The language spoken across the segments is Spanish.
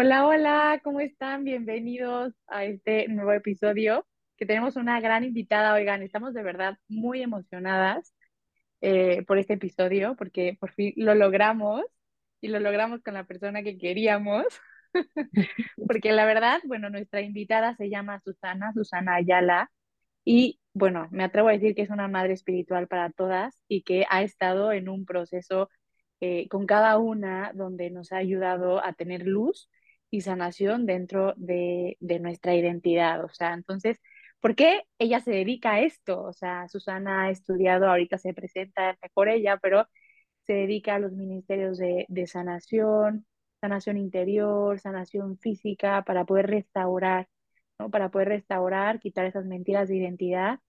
Hola, hola, ¿cómo están? Bienvenidos a este nuevo episodio que tenemos una gran invitada. Oigan, estamos de verdad muy emocionadas eh, por este episodio porque por fin lo logramos y lo logramos con la persona que queríamos. porque la verdad, bueno, nuestra invitada se llama Susana, Susana Ayala, y bueno, me atrevo a decir que es una madre espiritual para todas y que ha estado en un proceso eh, con cada una donde nos ha ayudado a tener luz y sanación dentro de, de nuestra identidad. O sea, entonces, ¿por qué ella se dedica a esto? O sea, Susana ha estudiado, ahorita se presenta mejor ella, pero se dedica a los ministerios de, de sanación, sanación interior, sanación física, para poder restaurar, ¿no? Para poder restaurar, quitar esas mentiras de identidad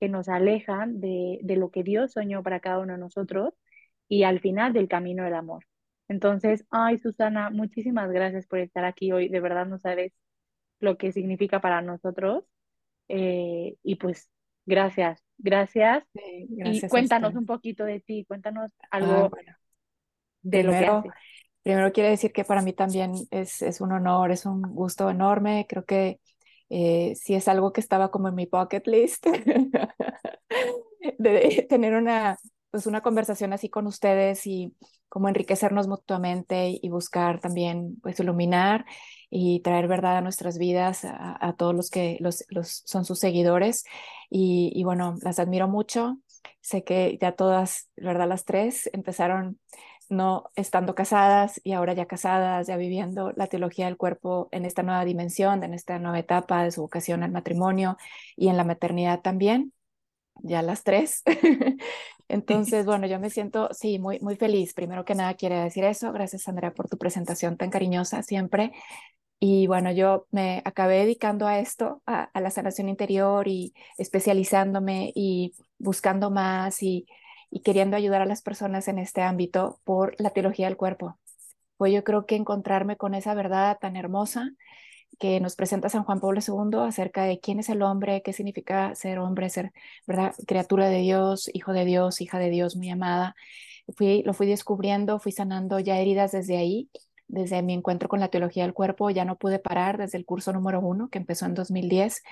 que nos alejan de, de lo que Dios soñó para cada uno de nosotros y al final del camino del amor. Entonces, ay, Susana, muchísimas gracias por estar aquí hoy. De verdad no sabes lo que significa para nosotros. Eh, y pues, gracias, gracias. Sí, gracias y cuéntanos un poquito de ti, cuéntanos Ah, algo bueno, de lo que primero, haces. primero quiero decir que para mí también es, es un honor, es un gusto enorme. Creo que eh, sí es algo que estaba como en mi bucket list de tener una, pues una conversación así con ustedes y como enriquecernos mutuamente y buscar también pues iluminar y traer verdad a nuestras vidas, a, a todos los que los, los son sus seguidores. Y, y bueno, las admiro mucho. Sé que ya todas, ¿verdad? Las tres empezaron no estando casadas y ahora ya casadas, ya viviendo la teología del cuerpo en esta nueva dimensión, en esta nueva etapa de su vocación al matrimonio y en la maternidad también, ya las tres. Entonces, bueno, yo me siento, sí, muy, muy feliz. Primero que nada, quiero decir eso. Gracias, Andrea, por tu presentación tan cariñosa siempre. Y bueno, yo me acabé dedicando a esto, a, a la sanación interior y especializándome y buscando más y, y queriendo ayudar a las personas en este ámbito por la teología del cuerpo. Pues yo creo que encontrarme con esa verdad tan hermosa que nos presenta San Juan Pablo II acerca de quién es el hombre, qué significa ser hombre, ser ¿verdad? criatura de Dios, hijo de Dios, hija de Dios, muy amada. Fui, lo fui descubriendo, fui sanando ya heridas desde ahí, desde mi encuentro con la teología del cuerpo, ya no pude parar desde el curso número uno que empezó en 2010.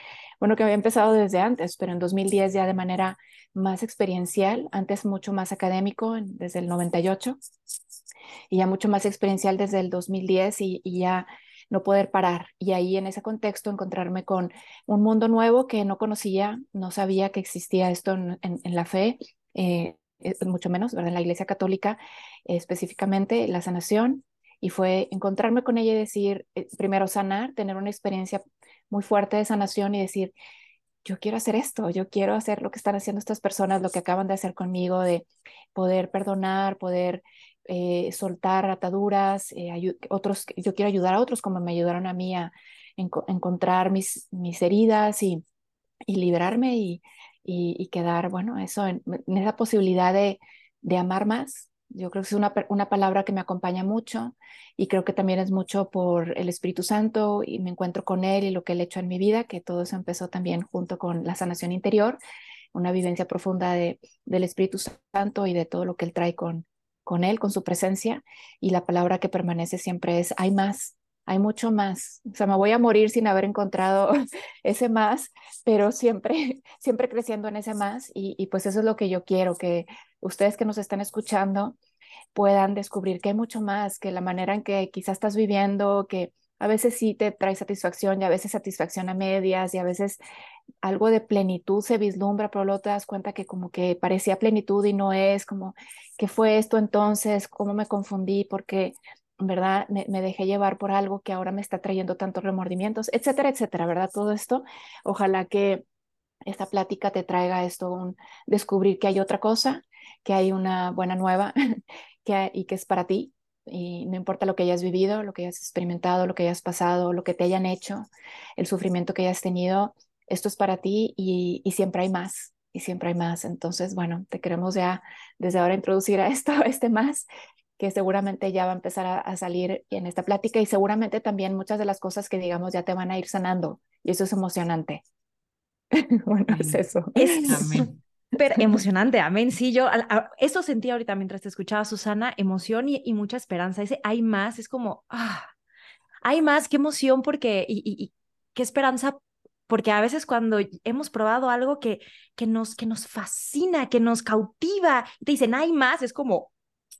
Bueno, que había empezado desde antes, pero en 2010 ya de manera más experiencial, antes mucho más académico, desde el 98, y ya mucho más experiencial desde el 2010 y, y ya no poder parar. Y ahí en ese contexto encontrarme con un mundo nuevo que no conocía, no sabía que existía esto en, la fe, eh, eh, mucho menos, ¿verdad? En la Iglesia Católica, específicamente la sanación. Y fue encontrarme con ella y decir, eh, primero sanar, tener una experiencia muy fuerte de sanación y decir, yo quiero hacer esto, yo quiero hacer lo que están haciendo estas personas, lo que acaban de hacer conmigo, de poder perdonar, poder eh, soltar ataduras, eh, otros, yo quiero ayudar a otros como me ayudaron a mí a enco- encontrar mis, mis heridas y, y liberarme y, y, quedar, bueno, eso, en, en esa posibilidad de, de amar más. Yo creo que es una, una palabra que me acompaña mucho y creo que también es mucho por el Espíritu Santo y me encuentro con Él y lo que Él ha hecho en mi vida, que todo eso empezó también junto con la sanación interior, una vivencia profunda de, del Espíritu Santo y de todo lo que Él trae con, con Él, con su presencia. Y la palabra que permanece siempre es, hay más, hay mucho más. O sea, me voy a morir sin haber encontrado ese más, pero siempre, siempre creciendo en ese más. Y, y pues eso es lo que yo quiero, que ustedes que nos están escuchando puedan descubrir que hay mucho más, que la manera en que quizás estás viviendo, que a veces sí te trae satisfacción y a veces satisfacción a medias y a veces algo de plenitud se vislumbra, pero luego te das cuenta que como que parecía plenitud y no es, como, ¿qué fue esto entonces? ¿Cómo me confundí? Porque verdad me, me dejé llevar por algo que ahora me está trayendo tantos remordimientos, etcétera, etcétera, ¿verdad? Todo esto, ojalá que esta plática te traiga esto, un descubrir que hay otra cosa, que hay una buena nueva, que, y que es para ti. Y no importa lo que hayas vivido, lo que hayas experimentado, lo que hayas pasado, lo que te hayan hecho, el sufrimiento que hayas tenido, esto es para ti y, y siempre hay más, y siempre hay más. Entonces, bueno, te queremos ya desde ahora introducir a esto, a este más, que seguramente ya va a empezar a, a, salir en esta plática y seguramente también muchas de las cosas que digamos ya te van a ir sanando y eso es emocionante. bueno, es eso. Es súper emocionante, amén. Sí, yo eso sentí ahorita mientras te escuchaba, Susana, emoción y, y mucha esperanza. Ese hay más, es como, ah, hay más, qué emoción porque, y, y, y qué esperanza porque a veces cuando hemos probado algo que, que, nos, que nos fascina, que nos cautiva, te dicen, hay más, es como,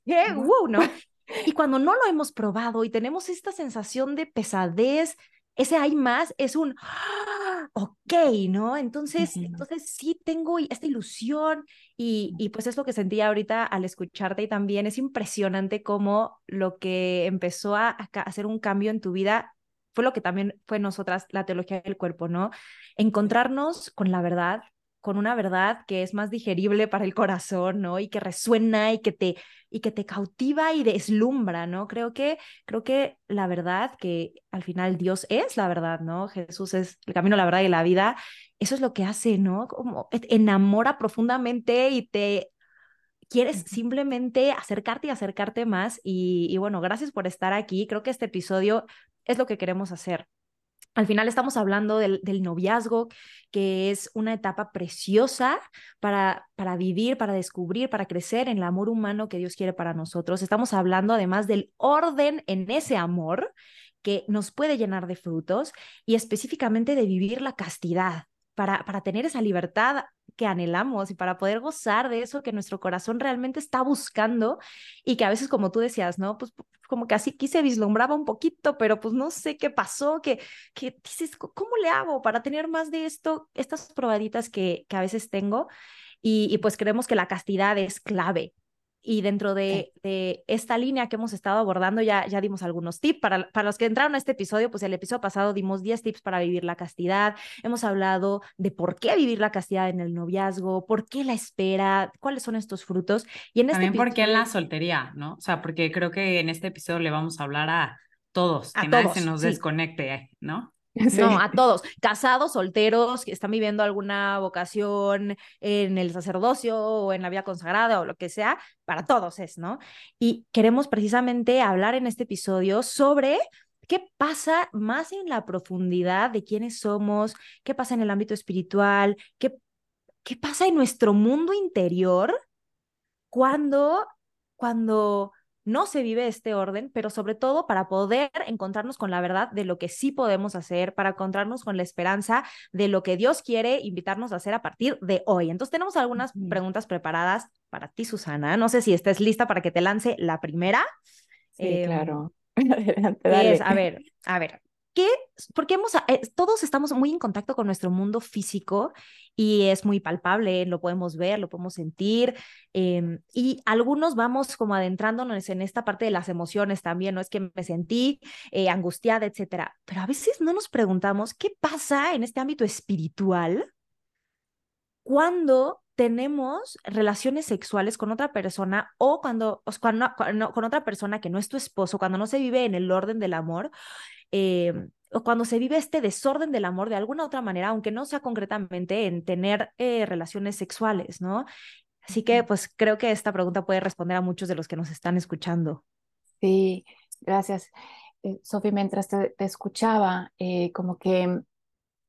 ¿qué? Uh, ¿no? Y cuando no lo hemos probado y tenemos esta sensación de pesadez, ese hay más es un, ¡Ah! ok, ¿no? Entonces, entonces sí tengo esta ilusión y, y pues es lo que sentía ahorita al escucharte y también es impresionante cómo lo que empezó a, a hacer un cambio en tu vida fue lo que también fue nosotras la teología del cuerpo, ¿no? Encontrarnos con la verdad, con una verdad que es más digerible para el corazón, ¿no? Y que resuena y que te y que te cautiva y deslumbra, ¿no? Creo que creo que la verdad que al final Dios es la verdad, ¿no? Jesús es el camino, la verdad y la vida. Eso es lo que hace, ¿no? Como enamora profundamente y te quieres simplemente acercarte y acercarte más. Y, y, bueno, gracias por estar aquí. Creo que este episodio es lo que queremos hacer. Al final estamos hablando del, noviazgo, que es una etapa preciosa para, para vivir, para descubrir, para crecer en el amor humano que Dios quiere para nosotros. Estamos hablando además del orden en ese amor que nos puede llenar de frutos y específicamente de vivir la castidad, para, para tener esa libertad que anhelamos y para poder gozar de eso que nuestro corazón realmente está buscando y que a veces, como tú decías, ¿no? Pues como que así aquí se vislumbraba un poquito, pero pues no sé qué pasó, que, que dices, ¿cómo le hago para tener más de esto, estas probaditas que, que a veces tengo? Y, y pues creemos que la castidad es clave y dentro de, de, esta línea que hemos estado abordando ya, ya dimos algunos tips. Para, para los que entraron a este episodio, pues el episodio pasado dimos 10 tips para vivir la castidad. Hemos hablado de por qué vivir la castidad en el noviazgo, por qué la espera, cuáles son estos frutos. Y en este También este por qué en la soltería, ¿no? O sea, porque creo que en este episodio le vamos a hablar a todos, a que todos, nadie se nos sí. desconecte, ¿no? No, a todos, casados, solteros, que están viviendo alguna vocación en el sacerdocio o en la vida consagrada o lo que sea, para todos es, ¿no? Y queremos precisamente hablar en este episodio sobre qué pasa más en la profundidad de quiénes somos, qué pasa en el ámbito espiritual, qué, qué pasa en nuestro mundo interior cuando, cuando no se vive este orden, pero sobre todo para poder encontrarnos con la verdad de lo que sí podemos hacer, para encontrarnos con la esperanza de lo que Dios quiere invitarnos a hacer a partir de hoy. Entonces tenemos algunas preguntas preparadas para ti, Susana. No sé si estés lista para que te lance la primera. Sí, eh, claro. Adelante, dale. Es, a ver, a ver, ¿Qué? Porque hemos, eh, todos estamos muy en contacto con nuestro mundo físico y es muy palpable, lo podemos ver, lo podemos sentir eh, y algunos vamos como adentrándonos en esta parte de las emociones también, no es que me sentí eh, angustiada, etcétera, pero a veces no nos preguntamos qué pasa en este ámbito espiritual cuando tenemos relaciones sexuales con otra persona o cuando, cuando, cuando, con otra persona que no es tu esposo, cuando no se vive en el orden del amor, eh, o cuando se vive este desorden del amor de alguna otra manera, aunque no sea concretamente en tener eh, relaciones sexuales, ¿no? Así que pues creo que esta pregunta puede responder a muchos de los que nos están escuchando. Sí, gracias. Eh, Sofi, mientras te, te escuchaba, eh, como que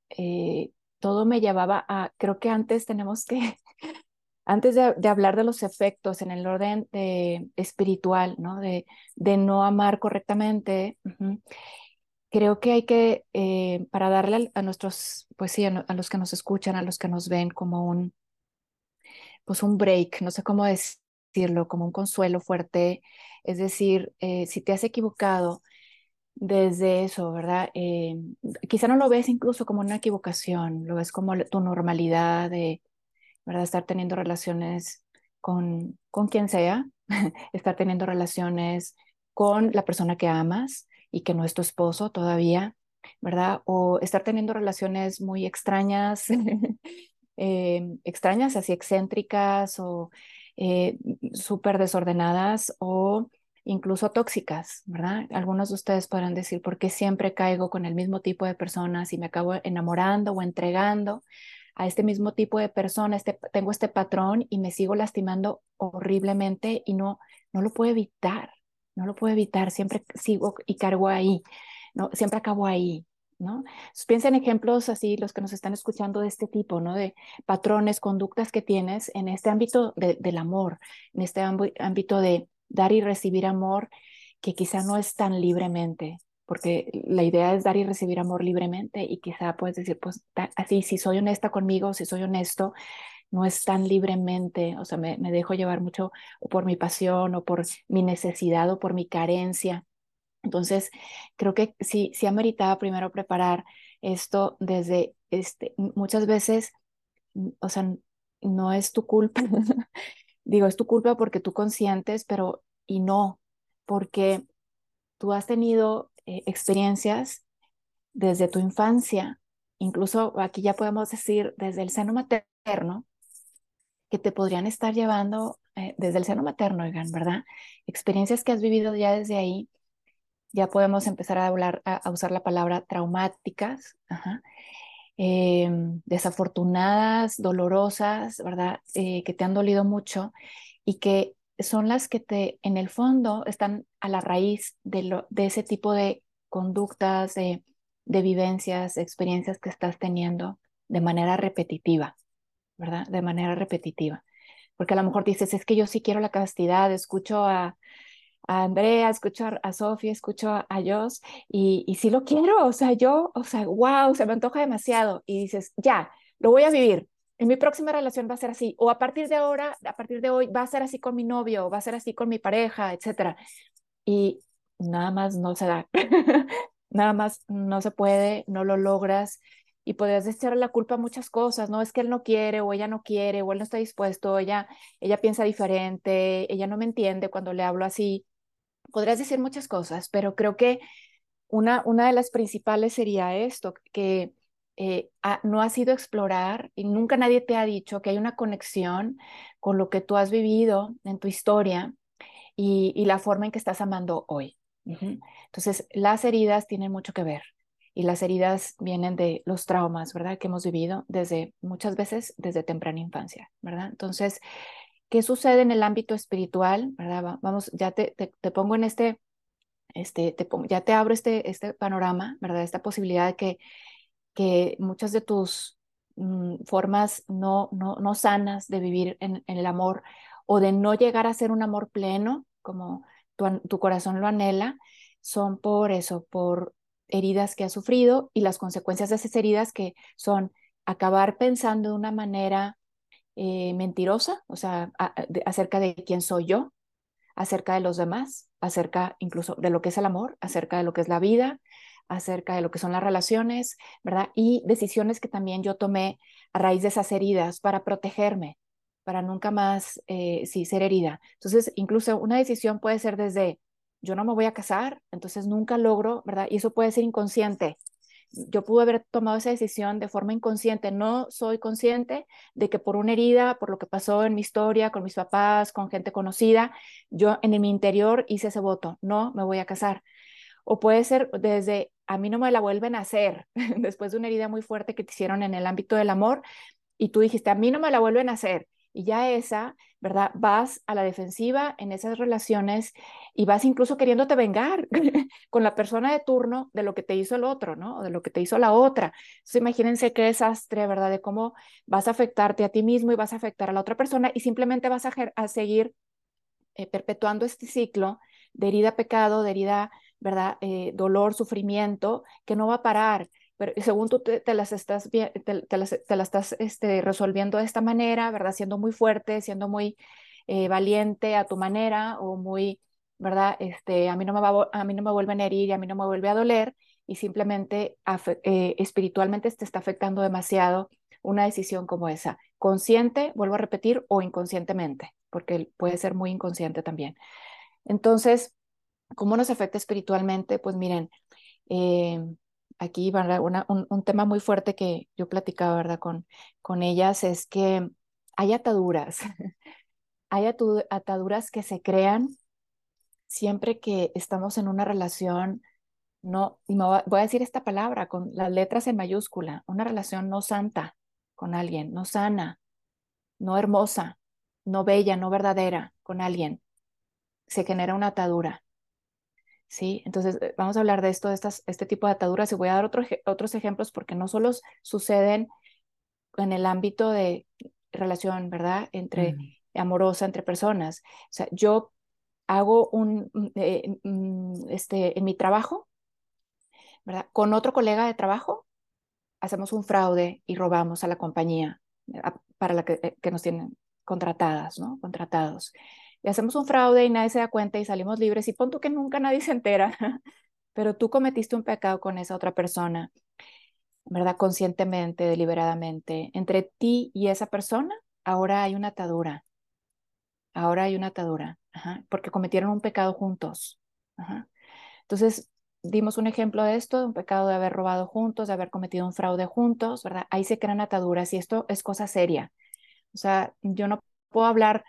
eh, todo me llevaba a, creo que antes tenemos que, antes de, de, hablar de los efectos en el orden de, espiritual, ¿no? De, de no amar correctamente, uh -huh creo que hay que, eh, para darle a, nuestros, pues sí, a, a, los que nos escuchan, a los que nos ven, como un, pues un break, no sé cómo decirlo, como un consuelo fuerte. Es decir, eh, si te has equivocado desde eso, ¿verdad? Eh, quizá no lo ves incluso como una equivocación, lo ves como tu normalidad de, ¿verdad? Estar teniendo relaciones con, con quien sea, estar teniendo relaciones con la persona que amas, y que no es tu esposo todavía, ¿verdad? O estar teniendo relaciones muy extrañas, eh, extrañas, así excéntricas, o eh, súper desordenadas o incluso tóxicas, ¿verdad? Algunos de ustedes podrán decir, ¿por qué siempre caigo con el mismo tipo de personas y me acabo enamorando o entregando a este mismo tipo de persona, este, tengo este patrón y me sigo lastimando horriblemente y no, no lo puedo evitar, no lo puedo evitar, siempre sigo y cargo ahí, ¿no? Siempre acabo ahí, ¿no? piensa en ejemplos así, los que nos están escuchando de este tipo, ¿no? De patrones, conductas que tienes en este ámbito del amor, en este ámbito de dar y recibir amor que quizá no es tan libremente, porque la idea es dar y recibir amor libremente y quizá puedes decir, pues así, si soy honesta conmigo, si soy honesto, no es tan libremente, o sea, me, me dejo llevar mucho por mi pasión o por mi necesidad o por mi carencia. Entonces, creo que sí, sí ameritaba primero preparar esto desde, este, muchas veces, o sea, no es tu culpa, digo, es tu culpa porque tú consientes, pero y no, porque tú has tenido eh, experiencias desde tu infancia, incluso aquí ya podemos decir desde el seno materno, que te podrían estar llevando eh, desde el seno materno, oigan, ¿verdad? Experiencias que has vivido ya desde ahí, ya podemos empezar a, hablar, a, usar la palabra traumáticas, em, desafortunadas, dolorosas, ¿verdad? Eh, que te han dolido mucho y que son las que te, en el fondo, están a la raíz de, lo, de ese tipo de conductas, de, de vivencias, experiencias que estás teniendo de manera repetitiva, ¿verdad? De manera repetitiva. Porque a lo mejor dices, es que yo sí quiero la castidad, escucho a, a Andrea, escucho a, Sofía, escucho a, a y, y sí lo quiero, o sea, yo, o sea, wow, se me antoja demasiado y dices, ya, lo voy a vivir, en mi próxima relación va a ser así, o a partir de ahora, a partir de hoy, va a ser así con mi novio, va a ser así con mi pareja, etcétera. Y nada más no se da, nada más no se puede, no lo logras y podrías echar la culpa a muchas cosas, ¿no? Es que él no quiere o ella no quiere o él no está dispuesto, ella, ella piensa diferente, ella no me entiende cuando le hablo así. Podrías decir muchas cosas, pero creo que una, una de las principales sería esto, que eh, no has ido a explorar y nunca nadie te ha dicho que hay una conexión con lo que tú has vivido en tu historia y, la forma en que estás amando hoy. Entonces, las heridas tienen mucho que ver y las heridas vienen de los traumas, ¿verdad? Que hemos vivido desde muchas veces desde temprana infancia, ¿verdad? Entonces, ¿qué sucede en el ámbito espiritual, ¿verdad? Vamos, ya te, te, pongo en este, este te ya te abro este, este panorama, ¿verdad? Esta posibilidad de que que muchas de tus mm, formas no, no, no, sanas de vivir en, el amor o de no llegar a ser un amor pleno, como tu, tu corazón lo anhela, son por eso, por heridas que has sufrido y las consecuencias de esas heridas que son acabar pensando de una manera eh, mentirosa, o sea, acerca de quién soy yo, acerca de los demás, acerca incluso de lo que es el amor, acerca de lo que es la vida, acerca de lo que son las relaciones, ¿verdad? Y decisiones que también yo tomé a raíz de esas heridas para protegerme, para nunca más, eh, ser herida. Entonces, incluso una decisión puede ser desde, yo no me voy a casar, entonces nunca logro, ¿verdad? Y eso puede ser inconsciente. Yo pude haber tomado esa decisión de forma inconsciente. No soy consciente de que por una herida, por lo que pasó en mi historia, con mis papás, con gente conocida, yo en mi interior hice ese voto. No me voy a casar. O puede ser desde a mí no me la vuelven a hacer después de una herida muy fuerte que te hicieron en el ámbito del amor y tú dijiste, a mí no me la vuelven a hacer. Y ya esa, ¿verdad? Vas a la defensiva en esas relaciones y vas incluso queriéndote vengar con la persona de turno de lo que te hizo el otro, ¿no? O de lo que te hizo la otra. Entonces imagínense qué desastre, ¿verdad? De cómo vas a afectarte a ti mismo y vas a afectar a la otra persona y simplemente vas a, seguir eh, perpetuando este ciclo de herida pecado, de herida ¿verdad? Eh, dolor, sufrimiento, que no va a parar. Pero según tú te, las estás, te, te las, te estás este, resolviendo de esta manera, ¿verdad? Siendo muy fuerte, siendo muy eh, valiente a tu manera o muy, ¿verdad? Este, a, mí no me va, a mí no me vuelven a herir y a mí no me vuelve a doler y simplemente eh, espiritualmente te está afectando demasiado una decisión como esa. Consciente, vuelvo a repetir, o inconscientemente, porque puede ser muy inconsciente también. Entonces, ¿Cómo nos afecta espiritualmente? Pues miren, eh, aquí un, tema muy fuerte que yo platicaba ¿verdad? Con, con ellas es que hay ataduras. hay ataduras que se crean siempre que estamos en una relación no, y me voy a decir esta palabra con las letras en mayúscula, una relación no santa con alguien, no sana, no hermosa, no bella, no verdadera con alguien, se genera una atadura. ¿Sí? Entonces, eh, vamos a hablar de esto, de estas, este tipo de ataduras, y voy a dar otros ejemplos porque no solo suceden en el ámbito de relación, ¿verdad? Entre amorosa, entre personas. O sea, yo hago un, mm, eh, mm, este, en mi trabajo, ¿verdad? Con otro colega de trabajo, hacemos un fraude y robamos a la compañía para la que, eh, que nos tienen contratadas, ¿no? Contratados. Hacemos un fraude y nadie se da cuenta y salimos libres y pon que nunca nadie se entera, pero tú cometiste un pecado con esa otra persona, ¿verdad? Conscientemente, deliberadamente. Entre ti y esa persona, ahora hay una atadura. Ahora hay una atadura, porque cometieron un pecado juntos. Entonces, dimos un ejemplo de esto, de un pecado de haber robado juntos, de haber cometido un fraude juntos, ¿verdad? Ahí se crean ataduras y esto es cosa seria. O sea, yo no puedo hablar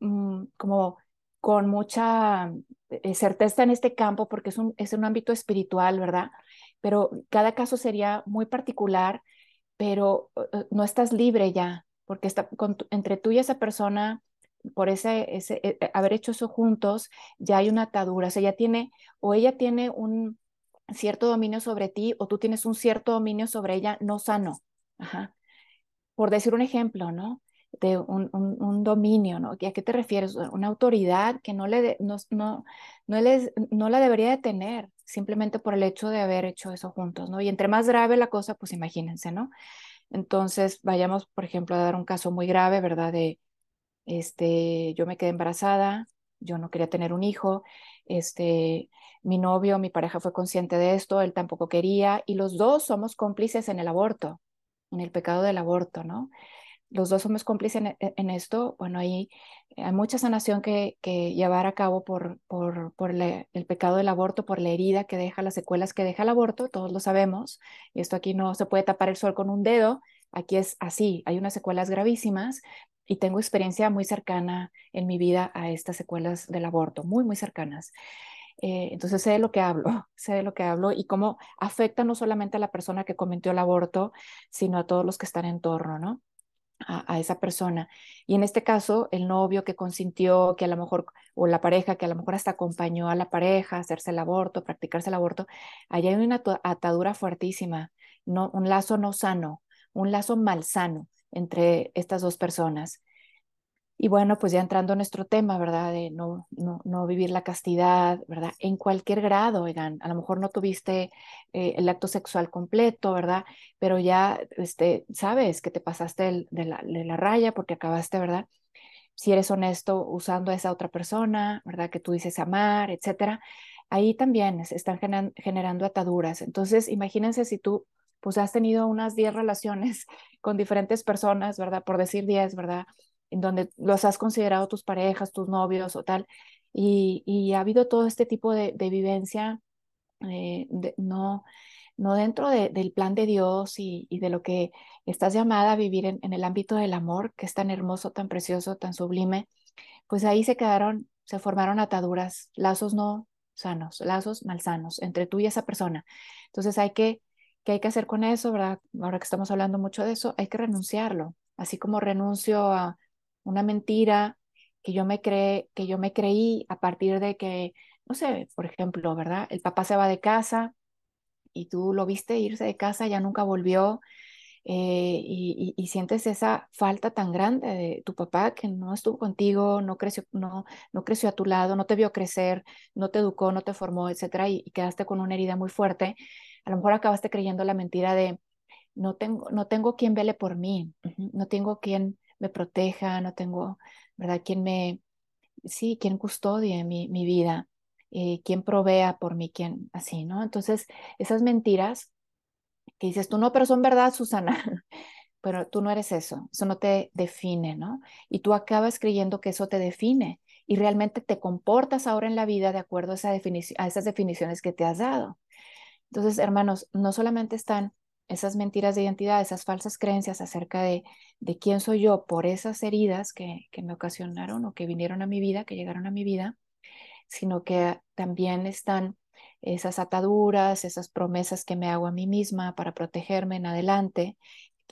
mm, como con mucha eh, certeza en este campo porque es un, es un ámbito espiritual, ¿verdad? Pero cada caso sería muy particular, pero eh, eh, no estás libre ya, porque está, entre tú y esa persona por ese, ese haber hecho eso juntos, ya hay una atadura, o ya tiene, o ella tiene un cierto dominio sobre ti, o tú tienes un cierto dominio sobre ella no sano. Por decir un ejemplo, ¿no? De un, un, dominio, ¿no? ¿A qué te refieres? Una autoridad que no, le no, no, no, les, no la debería de tener simplemente por el hecho de haber hecho eso juntos, ¿no? Y entre más grave la cosa, pues imagínense, ¿no? Entonces, vayamos, por ejemplo, a dar un caso muy grave, ¿verdad? De, este, yo me quedé embarazada, yo no quería tener un hijo, este, mi novio, mi pareja fue consciente de esto, él tampoco quería, y los dos somos cómplices en el aborto, en el pecado del aborto, ¿no? Los dos somos cómplices en, esto, bueno, hay, hay mucha sanación que, que llevar a cabo por, por, por el pecado del aborto, por la herida que deja, las secuelas que deja el aborto, todos lo sabemos, y esto aquí no se puede tapar el sol con un dedo, aquí es así, hay unas secuelas gravísimas, y tengo experiencia muy cercana en mi vida a estas secuelas del aborto, muy, muy cercanas. Eh, entonces sé de lo que hablo, sé de lo que hablo y cómo afecta no solamente a la persona que cometió el aborto, sino a todos los que están en torno, ¿no? A, esa persona. Y en este caso, el novio que consintió, que a lo mejor, o la pareja que a lo mejor hasta acompañó a la pareja a hacerse el aborto, practicarse el aborto, allá hay una atadura fuertísima, no, un lazo no sano, un lazo malsano entre estas dos personas. Y bueno, pues ya entrando en nuestro tema, ¿verdad? De no, no, no vivir la castidad, ¿verdad? En cualquier grado, oigan, a lo mejor no tuviste eh, el acto sexual completo, ¿verdad? Pero ya, este, sabes que te pasaste de, la, de la raya porque acabaste, ¿verdad? Si eres honesto usando a esa otra persona, ¿verdad? Que tú dices amar, etcétera. Ahí también se están generando ataduras. Entonces, imagínense si tú pues has tenido unas 10 relaciones con diferentes personas, ¿verdad? Por decir 10, ¿verdad? Donde los has considerado tus parejas, tus novios o tal, y, y ha habido todo este tipo de, de vivencia, eh, no, no dentro del plan de Dios y, y, de lo que estás llamada a vivir en, en el ámbito del amor, que es tan hermoso, tan precioso, tan sublime, pues ahí se quedaron, se formaron ataduras, lazos no sanos, lazos malsanos entre tú y esa persona. Entonces hay que ¿Qué hay que hacer con eso, verdad? Ahora que estamos hablando mucho de eso, hay que renunciarlo. Así como renuncio a una mentira que yo me creé, que yo me creí a partir de que, no sé, por ejemplo, ¿verdad? El papá se va de casa y tú lo viste irse de casa, ya nunca volvió. Eh, y, sientes esa falta tan grande de tu papá que no estuvo contigo, no creció, no, no creció a tu lado, no te vio crecer, no te educó, no te formó, etcétera, y, y quedaste con una herida muy fuerte a lo mejor acabaste creyendo la mentira de no tengo, no tengo quien vele por mí, no tengo quien me proteja, no tengo, ¿verdad? Quien me, sí, quien custodie mi, mi vida, eh, quien provea por mí, quien así, ¿no? Entonces, esas mentiras que dices tú, no, pero son verdad, Susana, pero tú no eres eso, eso no te define, ¿no? Y tú acabas creyendo que eso te define y realmente te comportas ahora en la vida de acuerdo a, esa a esas definiciones que te has dado. Entonces, hermanos, no solamente están esas mentiras de identidad, esas falsas creencias acerca de, de quién soy yo por esas heridas que, que me ocasionaron o que vinieron a mi vida, que llegaron a mi vida, sino que también están esas ataduras, esas promesas que me hago a mí misma para protegerme en adelante.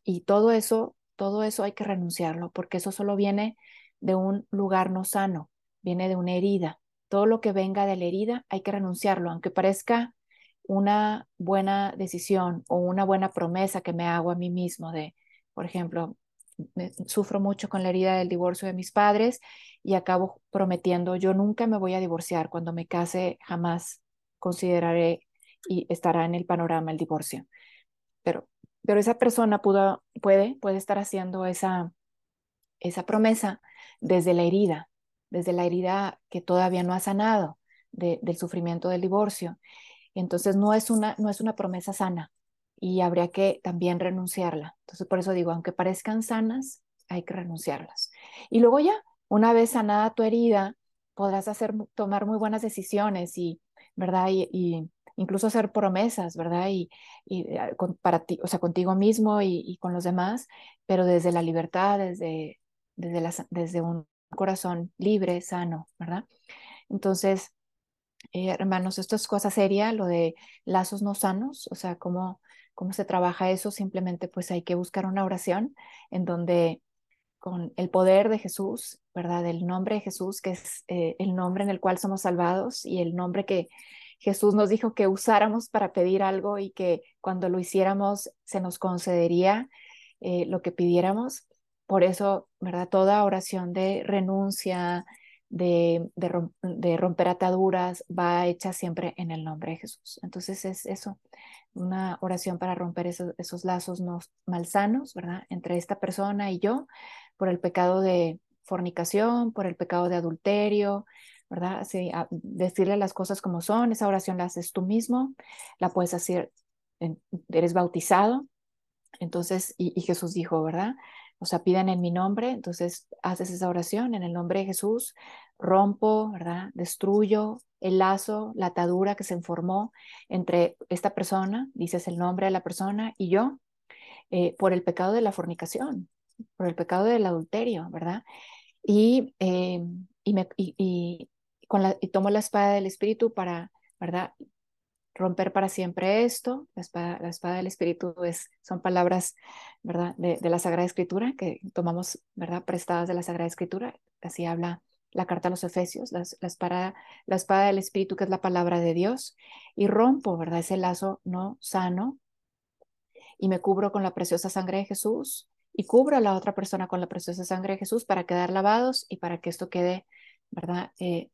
Y todo eso, todo eso hay que renunciarlo, porque eso solo viene de un lugar no sano, viene de una herida. Todo lo que venga de la herida hay que renunciarlo, aunque parezca una buena decisión o una buena promesa que me hago a mí mismo de, por ejemplo, sufro mucho con la herida del divorcio de mis padres y acabo prometiendo, yo nunca me voy a divorciar, cuando me case jamás consideraré y estará en el panorama el divorcio. Pero, pero esa persona pudo, puede, puede estar haciendo esa, esa promesa desde la herida, desde la herida que todavía no ha sanado del sufrimiento del divorcio. Entonces no es, una, no es una promesa sana y habría que también renunciarla. Entonces por eso digo, aunque parezcan sanas, hay que renunciarlas. Y luego ya, una vez sanada tu herida, podrás hacer, tomar muy buenas decisiones y, ¿verdad? Y, incluso hacer promesas, ¿verdad? Y, eh, para ti, o sea, contigo mismo y, con los demás, pero desde la libertad, desde, desde, desde un corazón libre, sano, ¿verdad? Entonces, eh, hermanos, esto es cosa seria, lo de lazos no sanos, o sea, cómo, cómo se trabaja eso, simplemente pues hay que buscar una oración en donde con el poder de Jesús, ¿verdad? El nombre de Jesús, que es eh, el nombre en el cual somos salvados y el nombre que Jesús nos dijo que usáramos para pedir algo y que cuando lo hiciéramos se nos concedería eh, lo que pidiéramos. Por eso, ¿verdad? Toda oración de renuncia, de, de, romper ataduras, va hecha siempre en el nombre de Jesús. Entonces es eso, una oración para romper esos, esos lazos no malsanos, ¿verdad? Entre esta persona y yo, por el pecado de fornicación, por el pecado de adulterio, ¿verdad? Sí, decirle las cosas como son, esa oración la haces tú mismo, la puedes hacer, eres bautizado, entonces, y, Jesús dijo, ¿verdad? O sea, pidan en mi nombre, entonces haces esa oración en el nombre de Jesús, rompo, ¿verdad? Destruyo el lazo, la atadura que se formó entre esta persona, dices el nombre de la persona y yo, eh, por el pecado de la fornicación, por el pecado del adulterio, ¿verdad? Y, eh, y, me, y, con la, y tomo la espada del Espíritu para, ¿verdad? Romper para siempre esto. La espada, del Espíritu es, son palabras, ¿verdad? De, de, la Sagrada Escritura que tomamos, ¿verdad? Prestadas de la Sagrada Escritura. Así habla la carta a los Efesios, la, la, espada, la espada del Espíritu, que es la palabra de Dios. Y rompo, ¿verdad? Ese lazo no sano. Y me cubro con la preciosa sangre de Jesús y cubro a la otra persona con la preciosa sangre de Jesús para quedar lavados y para que esto quede, ¿verdad? Eh,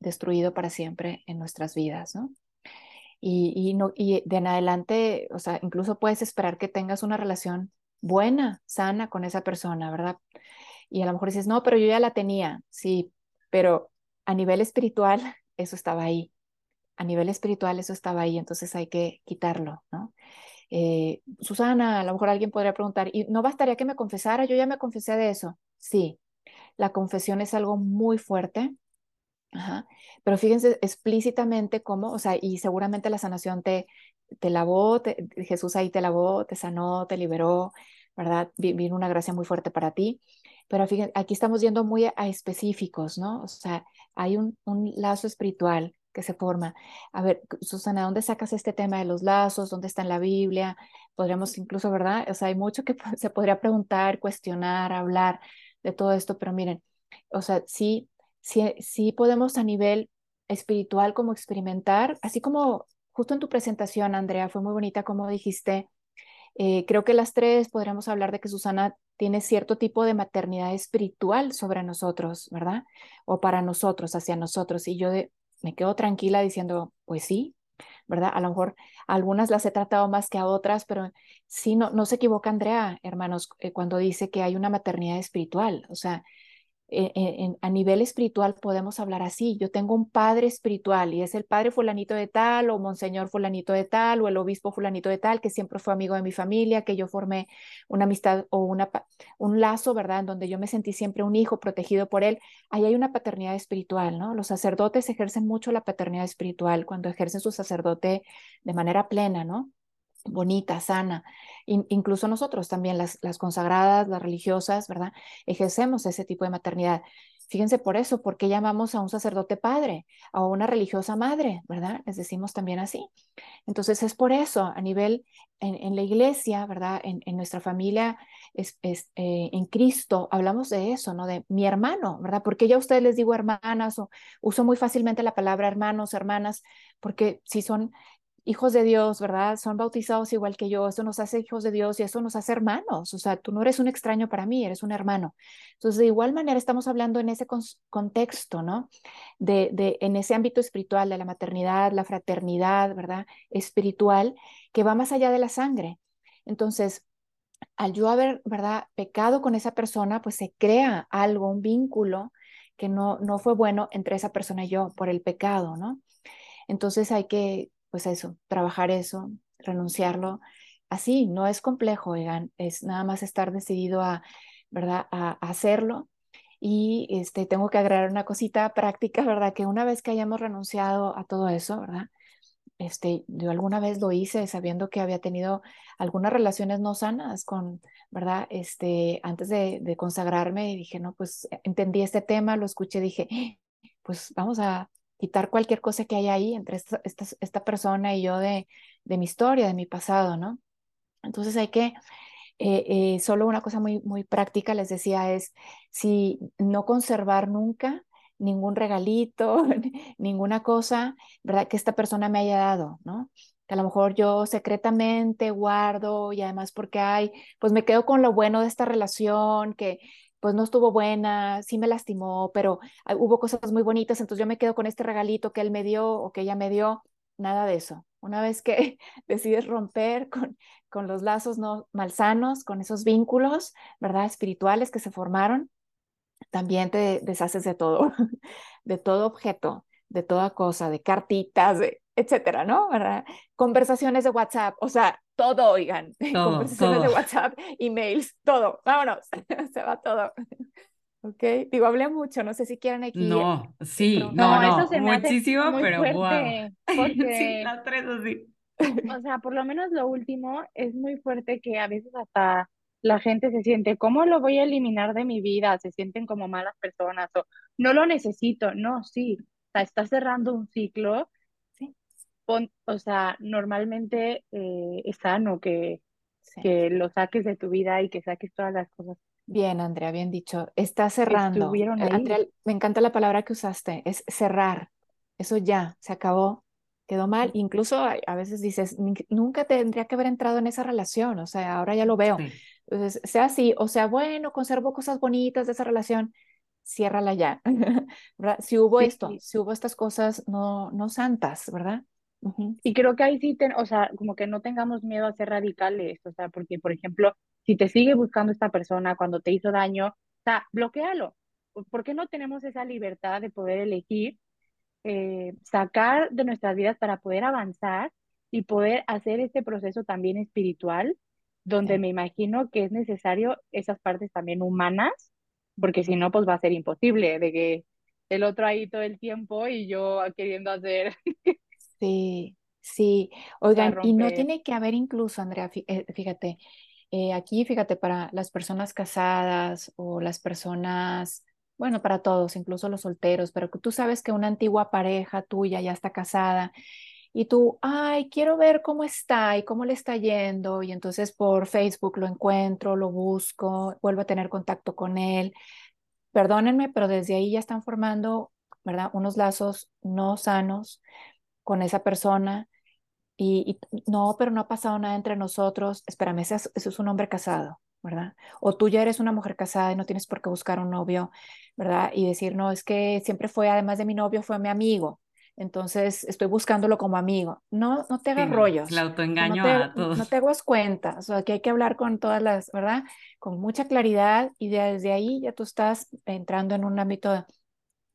destruido para siempre en nuestras vidas, ¿no? Y, y, no, y de en adelante, o sea, incluso puedes esperar que tengas una relación buena, sana con esa persona, ¿verdad? Y a lo mejor dices, no, pero yo ya la tenía, sí, pero a nivel espiritual eso estaba ahí. A nivel espiritual eso estaba ahí, entonces hay que quitarlo, ¿no? Eh, Susana, a lo mejor alguien podría preguntar, ¿y no bastaría que me confesara? Yo ya me confesé de eso. Sí, la confesión es algo muy fuerte, Ajá. Pero fíjense explícitamente cómo, o sea, y seguramente la sanación te, te lavó, Jesús ahí te lavó, te sanó, te liberó, ¿verdad? Vino una gracia muy fuerte para ti. Pero fíjense, aquí estamos yendo muy a, específicos, ¿no? O sea, hay un, un lazo espiritual que se forma. A ver, Susana, ¿dónde sacas este tema de los lazos? ¿Dónde está en la Biblia? Podríamos incluso, ¿verdad? O sea, hay mucho que se podría preguntar, cuestionar, hablar de todo esto, pero miren, o sea, sí, sí, sí podemos a nivel espiritual como experimentar, así como justo en tu presentación, Andrea, fue muy bonita como dijiste, eh, creo que las tres podríamos hablar de que Susana tiene cierto tipo de maternidad espiritual sobre nosotros, ¿verdad? O para nosotros, hacia nosotros. Y yo me quedo tranquila diciendo, pues sí, ¿verdad? A lo mejor algunas las he tratado más que a otras, pero sí, no, no se equivoca Andrea, hermanos, eh, cuando dice que hay una maternidad espiritual. O sea, eh, a nivel espiritual podemos hablar así. Yo tengo un padre espiritual y es el padre fulanito de tal o monseñor fulanito de tal o el obispo fulanito de tal que siempre fue amigo de mi familia, que yo formé una amistad o una, un lazo, ¿verdad? En donde yo me sentí siempre un hijo protegido por él. Ahí hay una paternidad espiritual, ¿no? Los sacerdotes ejercen mucho la paternidad espiritual cuando ejercen su sacerdote de manera plena, ¿no? Bonita, sana. incluso nosotros también, las, las consagradas, las religiosas, ¿verdad? Ejercemos ese tipo de maternidad. Fíjense por eso, porque llamamos a un sacerdote padre, a una religiosa madre, ¿verdad? Les decimos también así. Entonces es por eso, a nivel en, la iglesia, ¿verdad? En, nuestra familia, es, eh, en Cristo, hablamos de eso, ¿no? De mi hermano, ¿verdad? Porque ya a ustedes les digo hermanas o uso muy fácilmente la palabra hermanos, hermanas, porque si son hijos de Dios, ¿verdad? Son bautizados igual que yo, eso nos hace hijos de Dios y eso nos hace hermanos, o sea, tú no eres un extraño para mí, eres un hermano. Entonces, de igual manera estamos hablando en ese contexto, ¿no? De, en ese ámbito espiritual, de la maternidad, la fraternidad, ¿verdad? Espiritual, que va más allá de la sangre. Entonces, al yo haber, ¿verdad? Pecado con esa persona, pues se crea algo, un vínculo que no, no fue bueno entre esa persona y yo por el pecado, ¿no? Entonces hay que pues eso, trabajar eso, renunciarlo. Así, no es complejo, oigan, es nada más estar decidido a, ¿verdad?, a, hacerlo. Y este, tengo que agregar una cosita práctica, ¿verdad? Que una vez que hayamos renunciado a todo eso, ¿verdad? Este, yo alguna vez lo hice sabiendo que había tenido algunas relaciones no sanas con, ¿verdad? Este, antes de, de consagrarme, dije, no, pues entendí este tema, lo escuché, dije, pues vamos a, quitar cualquier cosa que haya ahí entre esta, esta, persona y yo de, de, mi historia, de mi pasado, ¿no? Entonces hay que, eh, eh, solo una cosa muy, muy práctica les decía es, si no conservar nunca ningún regalito, ninguna cosa, ¿verdad? Que esta persona me haya dado, ¿no? Que a lo mejor yo secretamente guardo y además porque hay, pues me quedo con lo bueno de esta relación, que pues no estuvo buena, sí me lastimó, pero ah, hubo cosas muy bonitas, entonces yo me quedo con este regalito que él me dio o que ella me dio, nada de eso. Una vez que decides romper con, con los lazos no malsanos, con esos vínculos, ¿verdad? Espirituales que se formaron, también te deshaces de todo, de todo objeto, de toda cosa, de cartitas, de, etcétera, ¿no? ¿verdad? Conversaciones de WhatsApp, o sea, todo, oigan, conversaciones de WhatsApp, emails, todo, vámonos, se va todo. Ok, digo, hablé mucho, no sé si quieren aquí. No, sí, no, no, muchísimo, pero wow. sí, las tres así. O sea, por lo menos lo último es muy fuerte que a veces hasta la gente se siente, ¿cómo lo voy a eliminar de mi vida? Se sienten como malas personas o no lo necesito. No, sí, o sea, está cerrando un ciclo o sea, normalmente eh, es sano que, que lo saques de tu vida y que saques todas las cosas. Bien, Andrea, bien dicho. Está cerrando. Eh, Andrea, me encanta la palabra que usaste, es cerrar. Eso ya, se acabó, quedó mal. Incluso a, veces dices, nunca tendría que haber entrado en esa relación, o sea, ahora ya lo veo. Entonces, sea así, o sea, bueno, conservo cosas bonitas de esa relación, ciérrala ya. si hubo esto, si hubo estas cosas no, no santas, ¿verdad? Y creo que ahí sí, o sea, como que no tengamos miedo a ser radicales, o sea, porque, por ejemplo, si te sigue buscando esta persona cuando te hizo daño, o sea, bloquealo. ¿Por qué no tenemos esa libertad de poder elegir, eh, sacar de nuestras vidas para poder avanzar y poder hacer este proceso también espiritual, donde me imagino que es necesario esas partes también humanas, porque si no, pues va a ser imposible de que el otro ahí todo el tiempo y yo queriendo hacer Sí, sí. Oigan, y no tiene que haber incluso, Andrea, eh, fíjate, eh, aquí, fíjate, para las personas casadas o las personas, bueno, para todos, incluso los solteros, pero tú sabes que una antigua pareja tuya ya está casada y tú, ay, quiero ver cómo está y cómo le está yendo, y entonces por Facebook lo encuentro, lo busco, vuelvo a tener contacto con él. Perdónenme, pero desde ahí ya están formando, ¿verdad? Unos lazos no sanos con esa persona y, no, pero no ha pasado nada entre nosotros, espérame, eso es, un hombre casado, ¿verdad? O tú ya eres una mujer casada y no tienes por qué buscar un novio, ¿verdad? Y decir, no, es que siempre fue, además de mi novio, fue mi amigo. Entonces estoy buscándolo como amigo. No, no te hagas rollos. El autoengaño no te, a todos. No te hagas cuenta. O sea, que hay que hablar con todas las, ¿verdad? Con mucha claridad y desde ahí ya tú estás entrando en un ámbito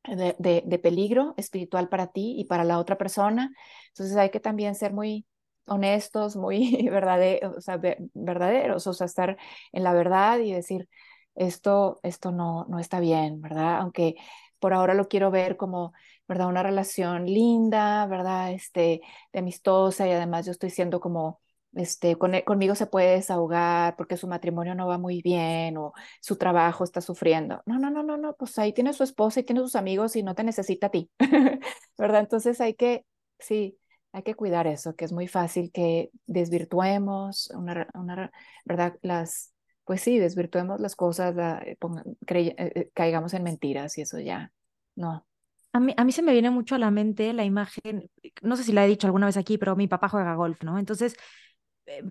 de, peligro espiritual para ti y para la otra persona. Entonces hay que también ser muy honestos, muy verdaderos, o sea, verdaderos, o sea, estar en la verdad y decir, esto, esto no, no está bien, ¿verdad? Aunque por ahora lo quiero ver como, ¿verdad? Una relación linda, ¿verdad? Este, de amistosa y además yo estoy siendo como este, con, conmigo se puede desahogar porque su matrimonio no va muy bien o su trabajo está sufriendo. No, no, no, no, no, pues ahí tiene su esposa y tiene sus amigos y no te necesita a ti, ¿verdad? Entonces hay que, sí, hay que cuidar eso, que es muy fácil que desvirtuemos una, una ¿verdad? Las, pues sí, desvirtuemos las cosas, eh, eh, eh, caigamos en mentiras y eso ya, no. A mí, a mí se me viene mucho a la mente la imagen, no sé si la he dicho alguna vez aquí, pero mi papá juega golf, ¿no? Entonces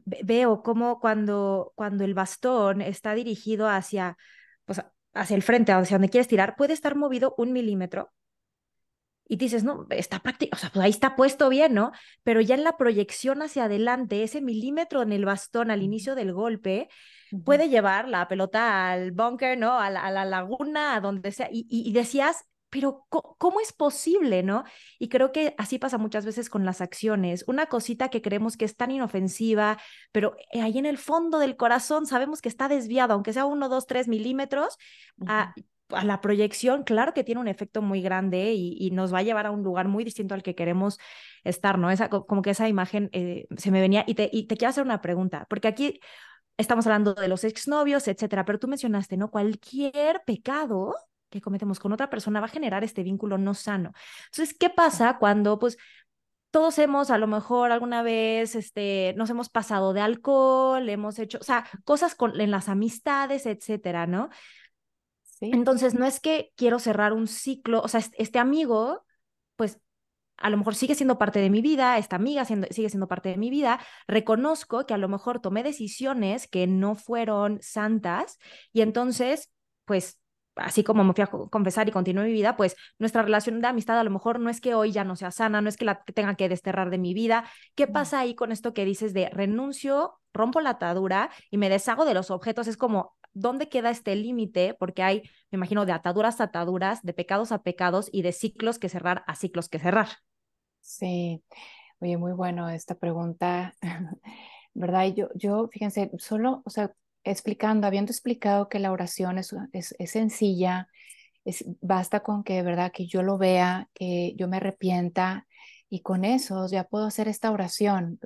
veo cómo cuando, cuando el bastón está dirigido hacia, pues, hacia el frente, hacia donde quieres tirar, puede estar movido un milímetro y dices, no, está o sea, pues ahí está puesto bien, ¿no? Pero ya en la proyección hacia adelante, ese milímetro en el bastón al inicio del golpe, puede llevar la pelota al bunker, ¿no? A la, laguna, a donde sea. Y, y, decías, pero ¿cómo es posible, no? Y creo que así pasa muchas veces con las acciones. Una cosita que creemos que es tan inofensiva, pero ahí en el fondo del corazón sabemos que está desviado, aunque sea uno, dos, tres milímetros, a la proyección, claro que tiene un efecto muy grande y, nos va a llevar a un lugar muy distinto al que queremos estar, ¿no? Esa, como que esa imagen eh, se me venía y te, y te quiero hacer una pregunta, porque aquí estamos hablando de los exnovios, etcétera, pero tú mencionaste, ¿no? Cualquier pecado que cometemos con otra persona va a generar este vínculo no sano. Entonces, ¿qué pasa cuando, pues, todos hemos a lo mejor alguna vez este, nos hemos pasado de alcohol, hemos hecho, o sea, cosas con, en las amistades, etcétera, ¿no? Entonces, no es que quiero cerrar un ciclo, o sea, este amigo, pues a lo mejor sigue siendo parte de mi vida, esta amiga sigue siendo parte de mi vida, reconozco que a lo mejor tomé decisiones que no fueron santas y entonces, pues así como me fui a confesar y continué mi vida, pues nuestra relación de amistad a lo mejor no es que hoy ya no sea sana, no es que la tenga que desterrar de mi vida. ¿Qué pasa ahí con esto que dices de renuncio, rompo la atadura y me deshago de los objetos? Es como, ¿dónde queda este límite? Porque hay, me imagino, de ataduras a ataduras, de pecados a pecados y de ciclos que cerrar a ciclos que cerrar. Sí, oye, muy bueno esta pregunta, ¿verdad? yo, yo, fíjense, solo, o sea, explicando, habiendo explicado que la oración es, es, sencilla, es, basta con que, ¿verdad? Que yo lo vea, que yo me arrepienta y con eso ya puedo hacer esta oración.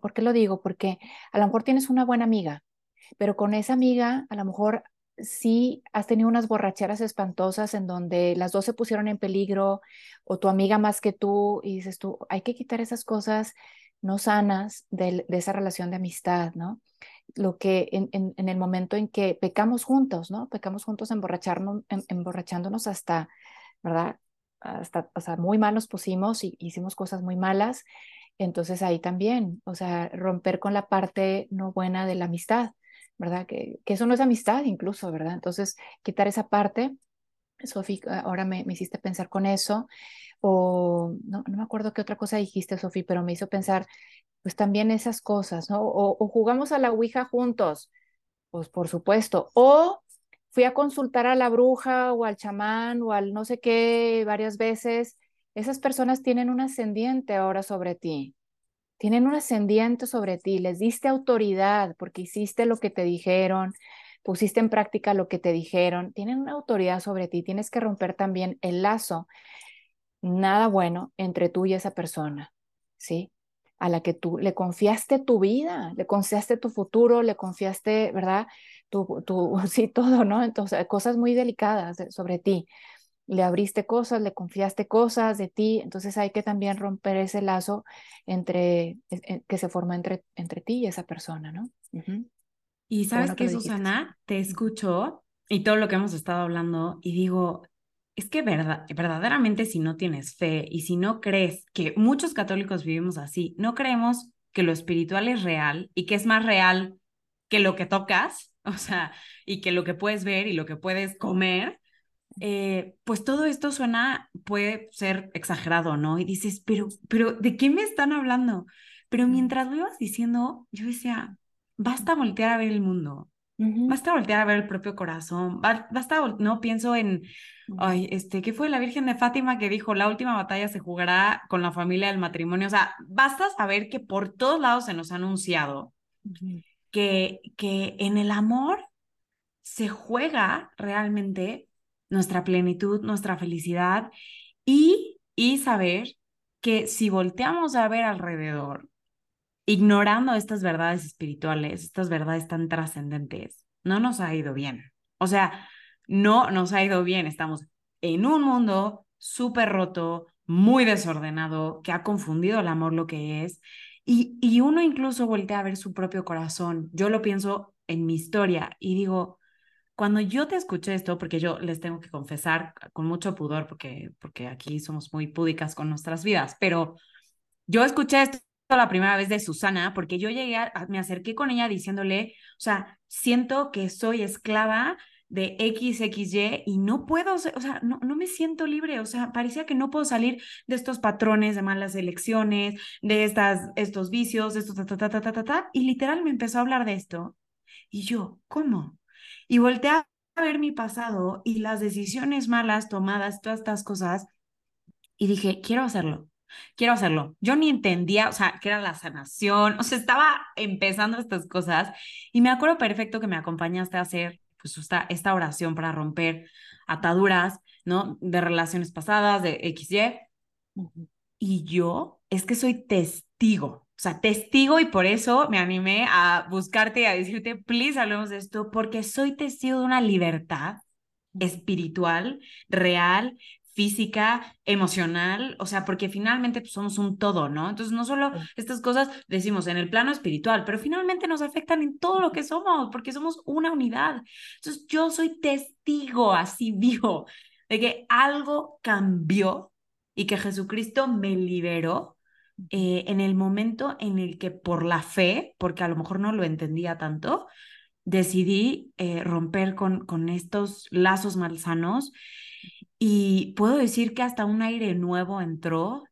¿Por qué lo digo? Porque a lo mejor tienes una buena amiga, pero con esa amiga a lo mejor sí has tenido unas borracheras espantosas en donde las dos se pusieron en peligro o tu amiga más que tú y dices tú, hay que quitar esas cosas no sanas de esa relación de amistad, ¿no? Lo que en, en, el momento en que pecamos juntos, ¿no? Pecamos juntos emborracharnos, em, emborrachándonos hasta, ¿verdad? Hasta, o muy mal nos pusimos y hicimos cosas muy malas. Entonces ahí también, o sea, romper con la parte no buena de la amistad, ¿verdad? Que, que eso no es amistad incluso, ¿verdad? Entonces, quitar esa parte. Sofi, ahora me, me, hiciste pensar con eso, o no, me acuerdo qué otra cosa dijiste, Sofi, pero me hizo pensar pues también esas cosas, ¿no? O, jugamos a la Ouija juntos, pues por supuesto. O fui a consultar a la bruja o al chamán o al no sé qué varias veces. Esas personas tienen un ascendiente ahora sobre ti. Tienen un ascendiente sobre ti. Les diste autoridad porque hiciste lo que te dijeron, pusiste en práctica lo que te dijeron. Tienen una autoridad sobre ti. Tienes que romper también el lazo. Nada bueno entre tú y esa persona, ¿sí? a la que tú le confiaste tu vida, le confiaste tu futuro, le confiaste, ¿verdad? Tu, tu, sí, todo, ¿no? Entonces, cosas muy delicadas sobre ti. Le abriste cosas, le confiaste cosas de ti, entonces hay que también romper ese lazo entre, que se forma entre, entre ti y esa persona, ¿no? Y sabes qué, Susana, te escucho y todo lo que hemos estado hablando y digo, es que verdad, verdaderamente si no tienes fe y si no crees que muchos católicos vivimos así, no creemos que lo espiritual es real y que es más real que lo que tocas, o sea, y que lo que puedes ver y lo que puedes comer, eh, pues todo esto suena, puede ser exagerado, ¿no? Y dices, pero, pero, ¿de qué me están hablando? Pero mientras lo ibas diciendo, yo decía, basta voltear a ver el mundo, basta voltear a ver el propio corazón, basta, no pienso en Ay, este, ¿qué fue la Virgen de Fátima que dijo, la última batalla se jugará con la familia del matrimonio? O sea, basta saber que por todos lados se nos ha anunciado que, que en el amor se juega realmente nuestra plenitud, nuestra felicidad y, y saber que si volteamos a ver alrededor, ignorando estas verdades espirituales, estas verdades tan trascendentes, no nos ha ido bien. O sea, no nos ha ido bien. Estamos en un mundo súper roto, muy desordenado, que ha confundido el amor lo que es. Y, y uno incluso voltea a ver su propio corazón. Yo lo pienso en mi historia y digo, cuando yo te escuché esto, porque yo les tengo que confesar con mucho pudor, porque, porque aquí somos muy púdicas con nuestras vidas, pero yo escuché esto la primera vez de Susana, porque yo llegué, me acerqué con ella diciéndole, o sea, siento que soy esclava de XXY y no puedo, o sea, no, no me siento libre, o sea, parecía que no puedo salir de estos patrones de malas elecciones, de estas, estos vicios, de estos ta, ta, ta, ta, ta, y literal me empezó a hablar de esto. Y yo, ¿cómo? Y volteé a ver mi pasado y las decisiones malas tomadas, todas estas cosas, y dije, quiero hacerlo, quiero hacerlo. Yo ni entendía, o sea, qué era la sanación, o sea, estaba empezando estas cosas y me acuerdo perfecto que me acompañaste a hacer pues esta, esta oración para romper ataduras, ¿no? De relaciones pasadas, de XY. Y yo es que soy testigo, o sea, testigo y por eso me animé a buscarte y a decirte, please, hablemos de esto, porque soy testigo de una libertad espiritual, real, física, emocional, o sea, porque finalmente pues, somos un todo, ¿no? Entonces, no solo estas cosas decimos en el plano espiritual, pero finalmente nos afectan en todo lo que somos, porque somos una unidad. Entonces, yo soy testigo así vivo de que algo cambió y que Jesucristo me liberó eh, en el momento en el que por la fe, porque a lo mejor no lo entendía tanto, decidí eh, romper con, con estos lazos malsanos y puedo decir que hasta un aire nuevo entró,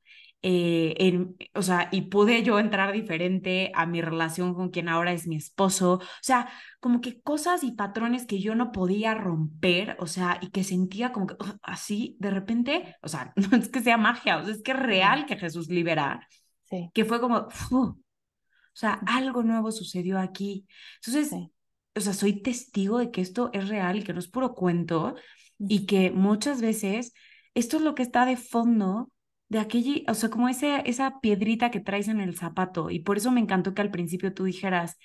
eh, en, o sea, y pude yo entrar diferente a mi relación con quien ahora es mi esposo, o sea, como que cosas y patrones que yo no podía romper, o sea, y que sentía como que así, de repente, o sea, no es que sea magia, o sea, es que es real que Jesús libera, sí. que fue como, o sea, algo nuevo sucedió aquí. Entonces, o sea, soy testigo de que esto es real y que no es puro cuento, y que muchas veces esto es lo que está de fondo de aquella, o sea, como ese, esa piedrita que traes en el zapato. Y por eso me encantó que al principio tú dijeras,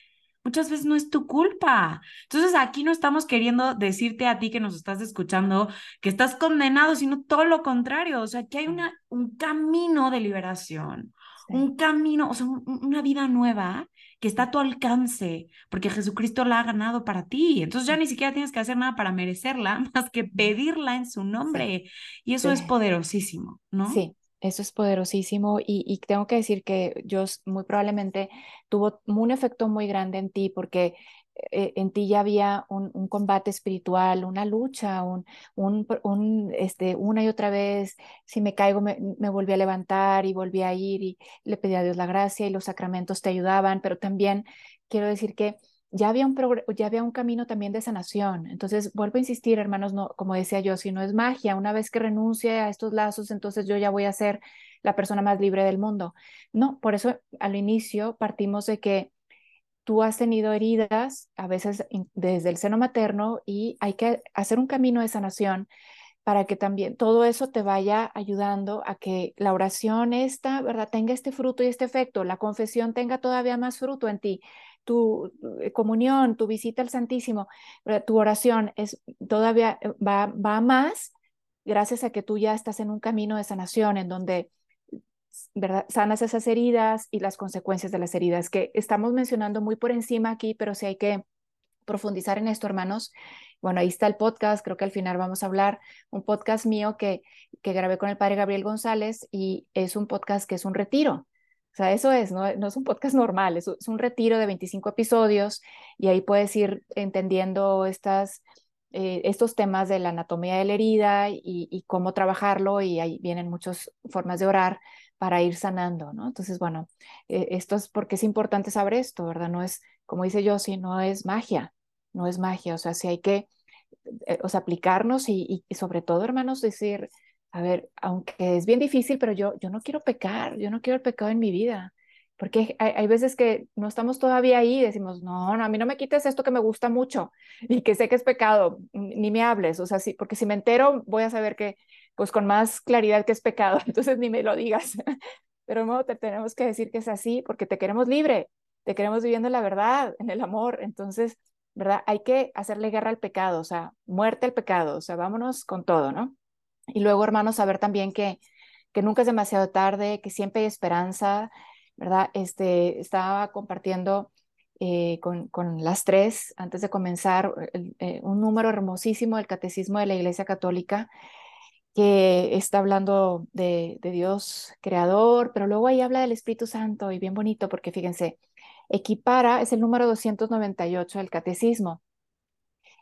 muchas veces no es tu culpa. Entonces aquí no estamos queriendo decirte a ti que nos estás escuchando que estás condenado, sino todo lo contrario. O sea, que hay una, un camino de liberación, un camino, o sea, una vida nueva que está a tu alcance, porque Jesucristo la ha ganado para ti. Entonces ya ni siquiera tienes que hacer nada para merecerla, más que pedirla en su nombre. Y eso es poderosísimo, ¿no? Sí, eso es poderosísimo y, tengo que decir que yo muy probablemente tuvo un efecto muy grande en ti porque en ti ya había un, combate espiritual, una lucha, un, un, este, una y otra vez, si me caigo me, me, volví a levantar y volví a ir y le pedí a Dios la gracia y los sacramentos te ayudaban, pero también quiero decir que ya había un, ya había un camino también de sanación. Entonces, vuelvo a insistir, hermanos, no, como decía yo, si no es magia, una vez que renuncie a estos lazos, entonces yo ya voy a ser la persona más libre del mundo. No, por eso al inicio partimos de que tú has tenido heridas, a veces desde el seno materno, y hay que hacer un camino de sanación para que también todo eso te vaya ayudando a que la oración esta, ¿verdad? Tenga este fruto y este efecto, la confesión tenga todavía más fruto en ti, tu eh, comunión, tu visita al Santísimo, tu oración es todavía eh, va, va más gracias a que tú ya estás en un camino de sanación en donde ¿verdad? sanas esas heridas y las consecuencias de las heridas, que estamos mencionando muy por encima aquí, pero sí hay que profundizar en esto, hermanos. Bueno, ahí está el podcast, creo que al final vamos a hablar, un podcast mío que, que grabé con el padre Gabriel González y es un podcast que es un retiro. O sea, eso es, no, no es un podcast normal, es, un retiro de 25 episodios y ahí puedes ir entendiendo estas, eh, estos temas de la anatomía de la herida y, y, cómo trabajarlo y ahí vienen muchas formas de orar para ir sanando, ¿no? Entonces, bueno, eh, esto es porque es importante saber esto, ¿verdad? No es, como dice yo, si no es magia, no es magia, o sea, si hay que, eh, o sea, aplicarnos y, y, sobre todo, hermanos, decir, a ver, aunque es bien difícil, pero yo, yo no quiero pecar, yo no quiero el pecado en mi vida. Porque hay, veces que no estamos todavía ahí decimos, no, no, a mí no me quites esto que me gusta mucho y que sé que es pecado, ni me hables, o sea, sí, porque si me entero voy a saber que, pues con más claridad que es pecado, entonces ni me lo digas. pero te tenemos que decir que es así porque te queremos libre, te queremos viviendo la verdad, en el amor. Entonces, ¿verdad? Hay que hacerle guerra al pecado, o sea, muerte al pecado, o sea, vámonos con todo, ¿no? Y luego, hermanos, saber también que, que nunca es demasiado tarde, que siempre hay esperanza, ¿verdad? Este, estaba compartiendo eh, con, con, las tres, antes de comenzar, eh, un número hermosísimo del Catecismo de la Iglesia Católica, que está hablando de, Dios creador, pero luego ahí habla del Espíritu Santo y bien bonito, porque fíjense, equipara, es el número 298 del Catecismo,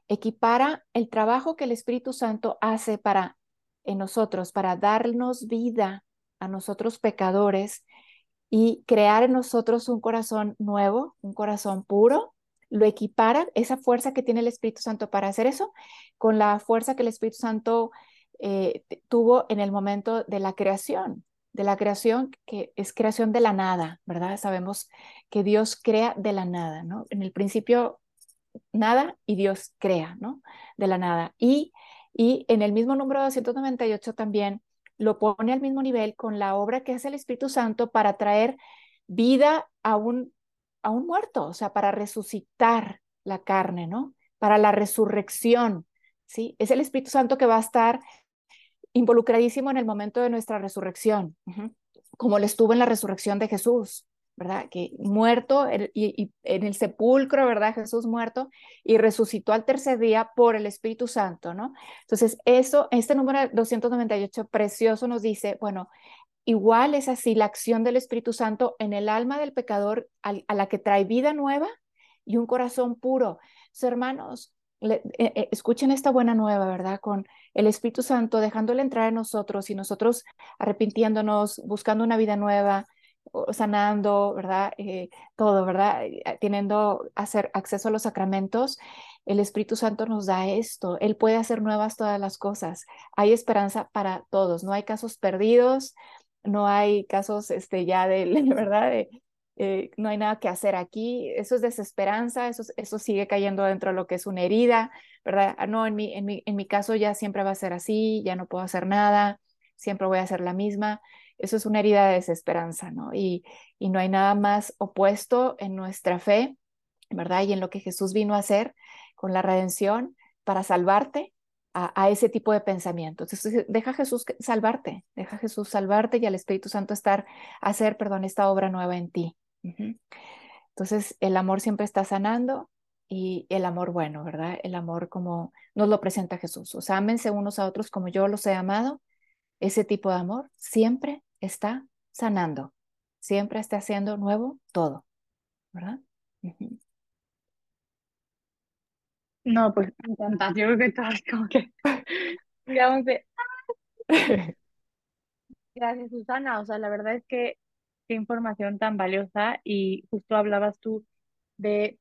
equipara el trabajo que el Espíritu Santo hace para en nosotros, para darnos vida a nosotros pecadores y crear en nosotros un corazón nuevo, un corazón puro, lo equipara, esa fuerza que tiene el Espíritu Santo para hacer eso, con la fuerza que el Espíritu Santo eh, tuvo en el momento de la creación, de la creación que es creación de la nada, ¿verdad? Sabemos que Dios crea de la nada, ¿no? En el principio nada y Dios crea, ¿no? De la nada. Y, y en el mismo número 298 también lo pone al mismo nivel con la obra que hace el Espíritu Santo para traer vida a un, a un muerto, o sea, para resucitar la carne, ¿no? Para la resurrección, ¿sí? Es el Espíritu Santo que va a estar involucradísimo en el momento de nuestra resurrección, como lo estuvo en la resurrección de Jesús, ¿verdad? Que muerto y, en el sepulcro, ¿verdad? Jesús muerto y resucitó al tercer día por el Espíritu Santo, ¿no? Entonces, eso, este número 298 precioso nos dice, bueno, igual es así la acción del Espíritu Santo en el alma del pecador a, la que trae vida nueva y un corazón puro. hermanos, eh, eh, escuchen esta buena nueva, ¿verdad? Con el Espíritu Santo dejándole entrar en nosotros y nosotros arrepintiéndonos, buscando una vida nueva, sanando, ¿verdad? Eh, todo, ¿verdad? Teniendo hacer acceso a los sacramentos, el Espíritu Santo nos da esto. Él puede hacer nuevas todas las cosas. Hay esperanza para todos. No hay casos perdidos, no hay casos este, ya de, ¿verdad? De, eh, no hay nada que hacer aquí, eso es desesperanza, eso, eso sigue cayendo dentro de lo que es una herida, ¿verdad? Ah, no, en mi, en, mi, en mi caso ya siempre va a ser así, ya no puedo hacer nada, siempre voy a ser la misma. Eso es una herida de desesperanza, ¿no? Y, y no hay nada más opuesto en nuestra fe, ¿verdad? Y en lo que Jesús vino a hacer con la redención para salvarte a, ese tipo de pensamiento. Entonces, deja Jesús salvarte, deja Jesús salvarte y al Espíritu Santo estar, hacer, perdón, esta obra nueva en ti. Entonces, el amor siempre está sanando y el amor bueno, ¿verdad? El amor como nos lo presenta Jesús. O sea, ámense unos a otros como yo los he amado. Ese tipo de amor siempre está sanando, siempre está haciendo nuevo todo, ¿verdad? No, pues me encanta. Yo creo que estás como que, digamos, de... Gracias, Susana. O sea, la verdad es que qué información tan valiosa y justo hablabas tú de,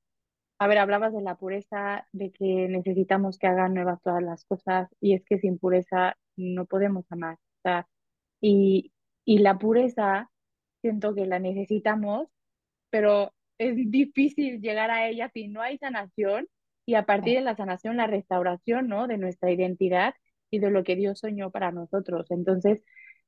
a ver, hablabas de la pureza, de que necesitamos que hagan nuevas todas las cosas y es que sin pureza no podemos amar. O sea, y, y la pureza siento que la necesitamos, pero es difícil llegar a ella si no hay sanación y a partir de la sanación la restauración, ¿no? De nuestra identidad y de lo que Dios soñó para nosotros. Entonces,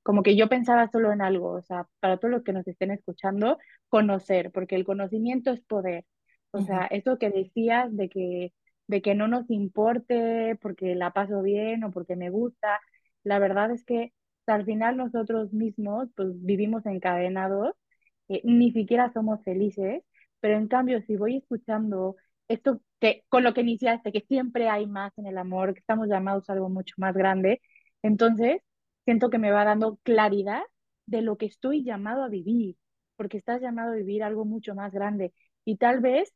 como que yo pensaba solo en algo, o sea, para todos los que nos estén escuchando, conocer, porque el conocimiento es poder. O sea, eso que decías de que, de que no nos importe porque la paso bien o porque me gusta, la verdad es que al final nosotros mismos pues vivimos encadenados, eh, ni siquiera somos felices, pero en cambio si voy escuchando esto que con lo que iniciaste, que siempre hay más en el amor, que estamos llamados a algo mucho más grande, entonces siento que me va dando claridad de lo que estoy llamado a vivir, porque estás llamado a vivir algo mucho más grande. Y tal vez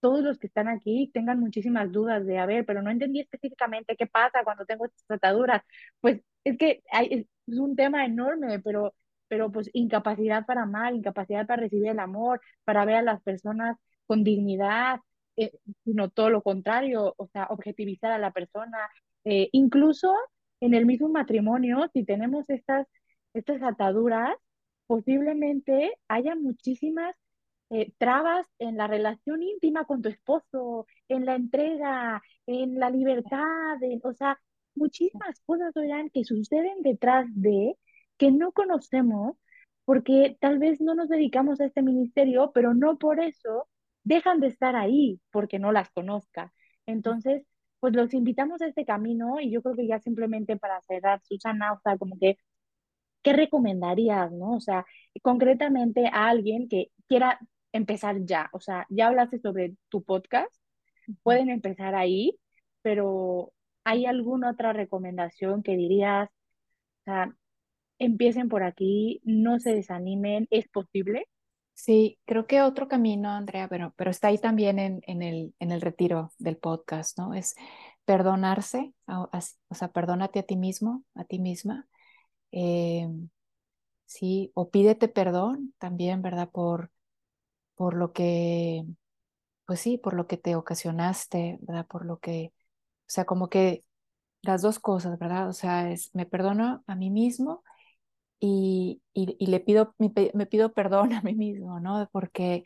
todos los que están aquí tengan muchísimas dudas de, a ver, pero no entendí específicamente qué pasa cuando tengo estas trataduras. Pues es que es un tema enorme, pero, pero pues incapacidad para amar, incapacidad para recibir el amor, para ver a las personas con dignidad, eh, sino todo lo contrario, o sea, objetivizar a la persona, eh, incluso en el mismo matrimonio, si tenemos estas, estas ataduras, posiblemente haya muchísimas eh, trabas en la relación íntima con tu esposo, en la entrega, en la libertad, o sea, muchísimas cosas, oigan, que suceden detrás de que no conocemos, porque tal vez no nos dedicamos a este ministerio, pero no por eso dejan de estar ahí porque no las conozca. Entonces, pues los invitamos a este camino y yo creo que ya simplemente para cerrar, Susana, o sea, como que, ¿qué recomendarías, no? O sea, concretamente a alguien que quiera empezar ya, o sea, ya hablaste sobre tu podcast, pueden empezar ahí, pero ¿hay alguna otra recomendación que dirías, o sea, empiecen por aquí, no se desanimen, es posible? Sí, creo que otro camino, Andrea, pero, pero está ahí también en, en, el, en el retiro del podcast, ¿no? Es perdonarse, o sea, perdónate a ti mismo, a ti misma. Eh, sí, o pídete perdón también, ¿verdad? Por, por lo que, pues sí, por lo que te ocasionaste, ¿verdad? Por lo que, o sea, como que las dos cosas, ¿verdad? O sea, es me perdono a mí mismo y, y, le pido, me, pido perdón a mí mismo, ¿no? Porque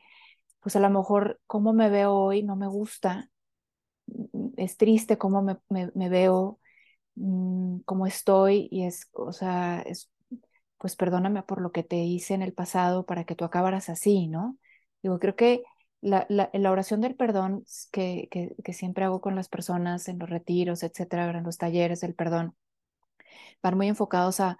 pues a lo mejor cómo me veo hoy no me gusta, mm, es triste cómo me, me, veo, mm, cómo estoy y es, o sea, es, pues perdóname por lo que te hice en el pasado para que tú acabaras así, ¿no? Digo, creo que la, la, la oración del perdón que, que, que, siempre hago con las personas en los retiros, etcétera, en los talleres del perdón, van muy enfocados a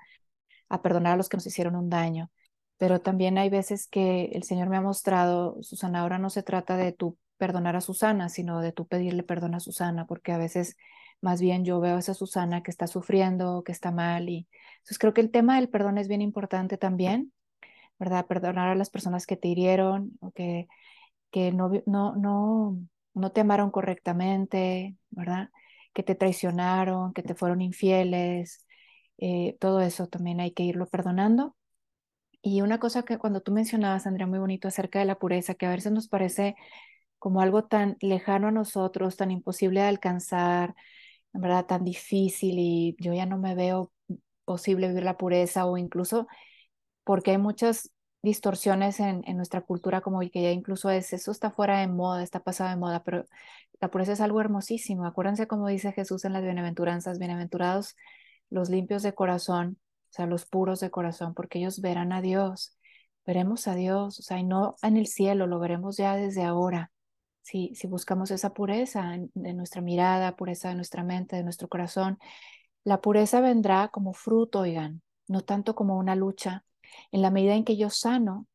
a perdonar a los que nos hicieron un daño. Pero también hay veces que el Señor me ha mostrado, Susana, ahora no se trata de tú perdonar a Susana, sino de tú pedirle perdón a Susana, porque a veces más bien yo veo a esa Susana que está sufriendo, que está mal. Y entonces creo que el tema del perdón es bien importante también, ¿verdad? Perdonar a las personas que te hirieron o que, que no, no, no, no te amaron correctamente, ¿verdad? Que te traicionaron, que te fueron infieles, eh, todo eso también hay que irlo perdonando. Y una cosa que cuando tú mencionabas, Andrea, muy bonito acerca de la pureza, que a veces nos parece como algo tan lejano a nosotros, tan imposible de alcanzar, en verdad tan difícil y yo ya no me veo posible vivir la pureza o incluso porque hay muchas distorsiones en, nuestra cultura como que ya incluso es, eso está fuera de moda, está pasado de moda, pero la pureza es algo hermosísimo. Acuérdense como dice Jesús en las bienaventuranzas, bienaventurados los limpios de corazón, o sea, los puros de corazón, porque ellos verán a Dios, veremos a Dios, o sea, y no en el cielo, lo veremos ya desde ahora. Si, si buscamos esa pureza de nuestra mirada, pureza de nuestra mente, de nuestro corazón, la pureza vendrá como fruto, oigan, no tanto como una lucha. En la medida en que yo sano,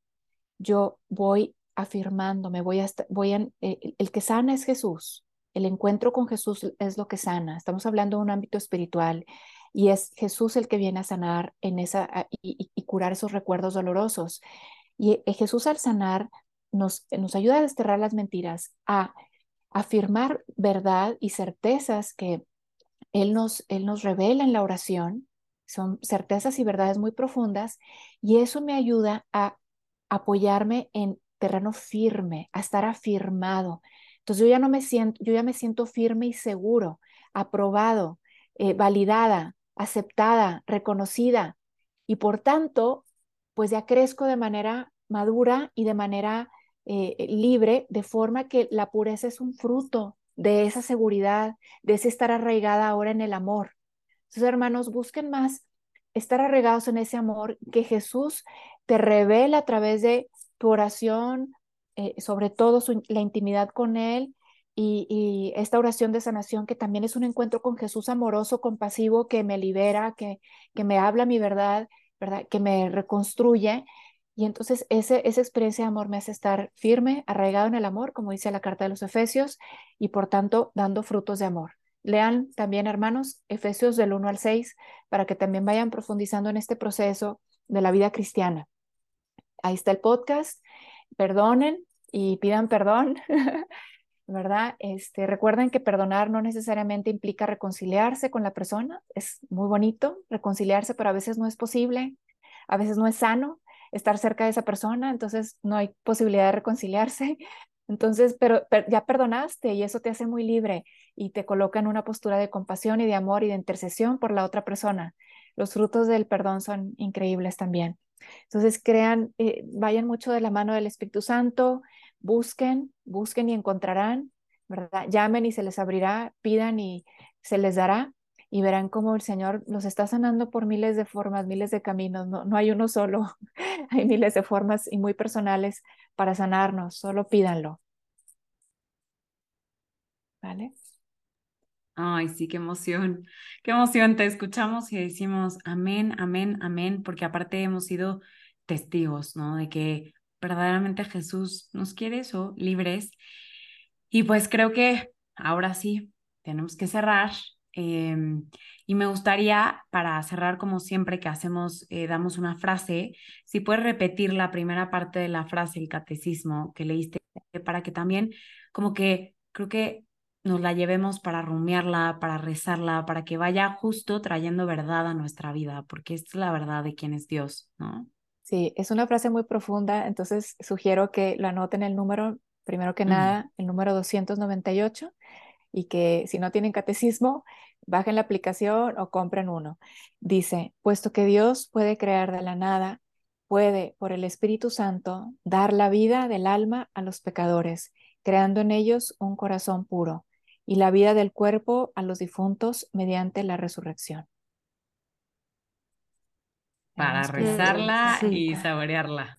yo voy afirmando, me voy a, voy eh, el que sana es Jesús. El encuentro con Jesús es lo que sana. Estamos hablando de un ámbito espiritual y es Jesús el que viene a sanar en esa, y, curar esos recuerdos dolorosos. Y eh, Jesús al sanar nos, nos ayuda a desterrar las mentiras, a afirmar verdad y certezas que Él nos, Él nos revela en la oración. Son certezas y verdades muy profundas y eso me ayuda a apoyarme en terreno firme, a estar afirmado. Entonces yo ya no me siento, yo ya me siento firme y seguro, aprobado, eh, validada, aceptada, reconocida y por tanto, pues ya crezco de manera madura y de manera eh, libre, de forma que la pureza es un fruto de esa seguridad, de ese estar arraigada ahora en el amor. Entonces, hermanos, busquen más estar arraigados en ese amor que Jesús te revela a través de tu oración, eh, sobre todo la intimidad con Él y, esta oración de sanación que también es un encuentro con Jesús amoroso, compasivo, que me libera, que, que me habla mi verdad, ¿verdad? que me reconstruye. Y entonces ese, esa experiencia de amor me hace estar firme, arraigado en el amor, como dice la carta de los Efesios, y por tanto dando frutos de amor. Lean también, hermanos, Efesios del 1 al 6, para que también vayan profundizando en este proceso de la vida cristiana. Ahí está el podcast. Perdonen y pidan perdón ¿verdad? Este, recuerden que perdonar no necesariamente implica reconciliarse con la persona, es muy bonito reconciliarse, pero a veces no es posible, a veces no es sano estar cerca de esa persona, entonces no hay posibilidad de reconciliarse. Entonces, pero, ya perdonaste y eso te hace muy libre y te coloca en una postura de compasión y de amor y de intercesión por la otra persona. Los frutos del perdón son increíbles también. Entonces, crean, eh, vayan mucho de la mano del Espíritu Santo, busquen, busquen y encontrarán, ¿verdad? Llamen y se les abrirá, pidan y se les dará. y verán cómo el Señor los está sanando por miles de formas, miles de caminos. No, no hay uno solo, hay miles de formas y muy personales para sanarnos. Solo pídanlo. ¿Vale? Ay, sí, qué emoción, qué emoción. Te escuchamos y decimos amén, amén, amén, porque aparte hemos sido testigos, ¿no? De que verdaderamente Jesús nos quiere eso, libres. Y pues creo que ahora sí, tenemos que cerrar. Em, y me gustaría, para cerrar como siempre que hacemos, eh, damos una frase, si puedes repetir la primera parte de la frase, el catecismo que leíste, para que también como que creo que nos la llevemos para rumiarla, para rezarla, para que vaya justo trayendo verdad a nuestra vida, porque es la verdad de quién es Dios, ¿no? Sí, es una frase muy profunda, entonces sugiero que lo anoten el número, primero que nada, el número 298, y que si no tienen catecismo, bajen la aplicación o compren uno. Dice, puesto que Dios puede crear de la nada, puede, por el Espíritu Santo, dar la vida del alma a los pecadores, creando en ellos un corazón puro y la vida del cuerpo a los difuntos mediante la resurrección. Para rezarla y saborearla.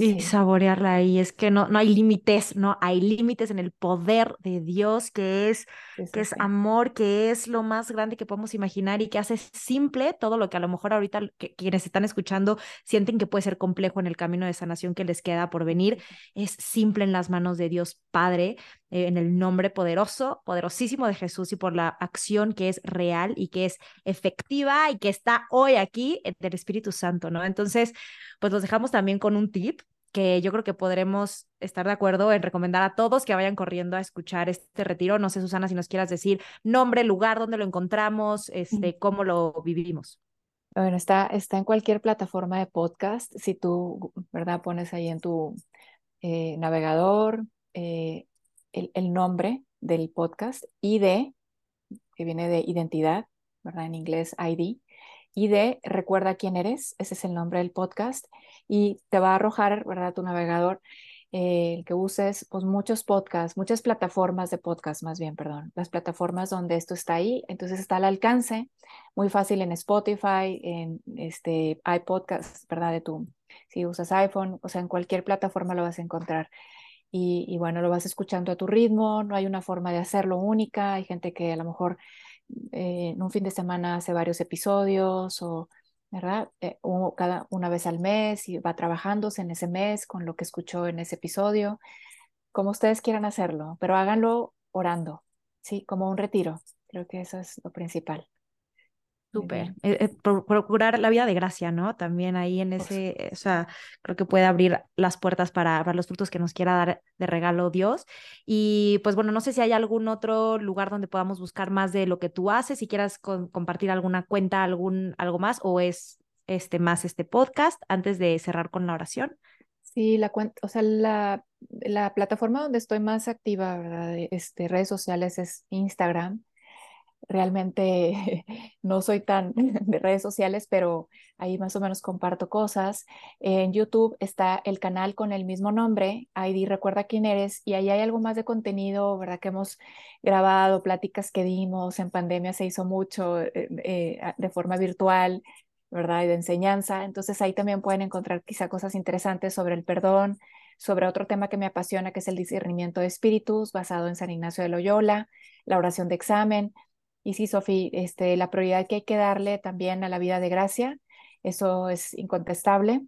Y saborearla y es que no, no hay límites, no hay límites en el poder de Dios que es, que es amor, que es lo más grande que podemos imaginar y que hace simple todo lo que a lo mejor ahorita quienes están escuchando sienten que puede ser complejo en el camino de sanación que les queda por venir, es simple en las manos de Dios Padre, eh, en el nombre poderoso, poderosísimo de Jesús y por la acción que es real y que es efectiva y que está hoy aquí del Espíritu Santo, ¿no? Entonces, pues los dejamos también con un tip que yo creo que podremos estar de acuerdo en recomendar a todos que vayan corriendo a escuchar este retiro. No sé, Susana, si nos quieras decir nombre, lugar, dónde lo encontramos, este, cómo lo vivimos. Bueno, está, está en cualquier plataforma de podcast. Si tú, ¿verdad? Pones ahí en tu eh, navegador eh, el, el, nombre del podcast, ID, que viene de identidad, ¿verdad? En inglés, ID, y de recuerda quién eres, ese es el nombre del podcast, y te va a arrojar, ¿verdad? Tu navegador, eh, el que uses, pues muchos podcasts, muchas plataformas de podcast, más bien, perdón, las plataformas donde esto está ahí, entonces está al alcance, muy fácil en Spotify, en este iPodcast, ¿verdad? De tu, si usas iPhone, o sea, en cualquier plataforma lo vas a encontrar. Y, y, bueno, lo vas escuchando a tu ritmo, no hay una forma de hacerlo única, hay gente que a lo mejor eh, en un fin de semana hace varios episodios o, ¿verdad? Eh, cada una vez al mes y va trabajándose en ese mes con lo que escuchó en ese episodio, como ustedes quieran hacerlo, pero háganlo orando, ¿sí? Como un retiro. Creo que eso es lo principal. Súper. Eh, eh, procurar la vida de gracia, ¿no? También ahí en ese, o sea, creo que puede abrir las puertas para, para, los frutos que nos quiera dar de regalo Dios. Y pues bueno, no sé si hay algún otro lugar donde podamos buscar más de lo que tú haces, si quieras compartir alguna cuenta, algún, algo más, o es este más este podcast antes de cerrar con la oración. Sí, la cuenta, o sea, la, la plataforma donde estoy más activa, ¿verdad? Este, redes sociales es Instagram realmente no soy tan de redes sociales, pero ahí más o menos comparto cosas. En YouTube está el canal con el mismo nombre, ID Recuerda quién eres, y ahí hay algo más de contenido, ¿verdad? Que hemos grabado, pláticas que dimos, en pandemia se hizo mucho eh, eh, de forma virtual, ¿verdad? Y de enseñanza. Entonces ahí también pueden encontrar quizá cosas interesantes sobre el perdón, sobre otro tema que me apasiona, que es el discernimiento de espíritus, basado en San Ignacio de Loyola, la oración de examen. Y sí, Sofi, este, la prioridad que hay que darle también a la vida de gracia, eso es incontestable,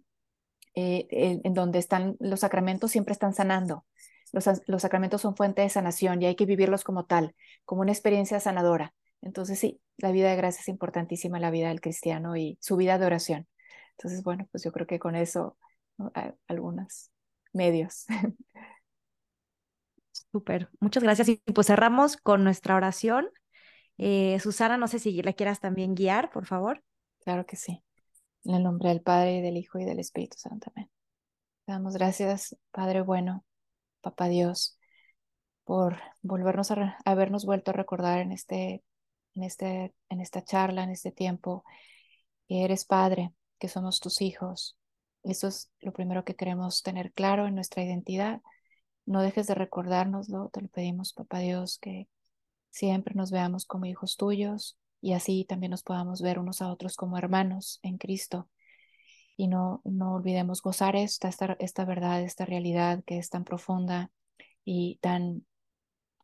eh, en, donde están los sacramentos siempre están sanando. Los, los sacramentos son fuente de sanación y hay que vivirlos como tal, como una experiencia sanadora. Entonces sí, la vida de gracia es importantísima, la vida del cristiano y su vida de oración. Entonces, bueno, pues yo creo que con eso, algunos medios. Súper, muchas gracias. Y pues cerramos con nuestra oración. Eh, Susana, no sé si la quieras también guiar, por favor. Claro que sí. En el nombre del Padre, del Hijo y del Espíritu Santo. Amén. damos gracias, Padre bueno, Papá Dios, por volvernos a habernos vuelto a recordar en este, en este, en esta charla, en este tiempo, que eres Padre, que somos tus hijos. Eso es lo primero que queremos tener claro en nuestra identidad. No dejes de recordárnoslo, te lo pedimos, Papá Dios, que siempre nos veamos como hijos tuyos, y así también nos podamos ver unos a otros como hermanos en Cristo. Y no, no olvidemos gozar esta, esta, esta verdad, esta realidad que es tan profunda y tan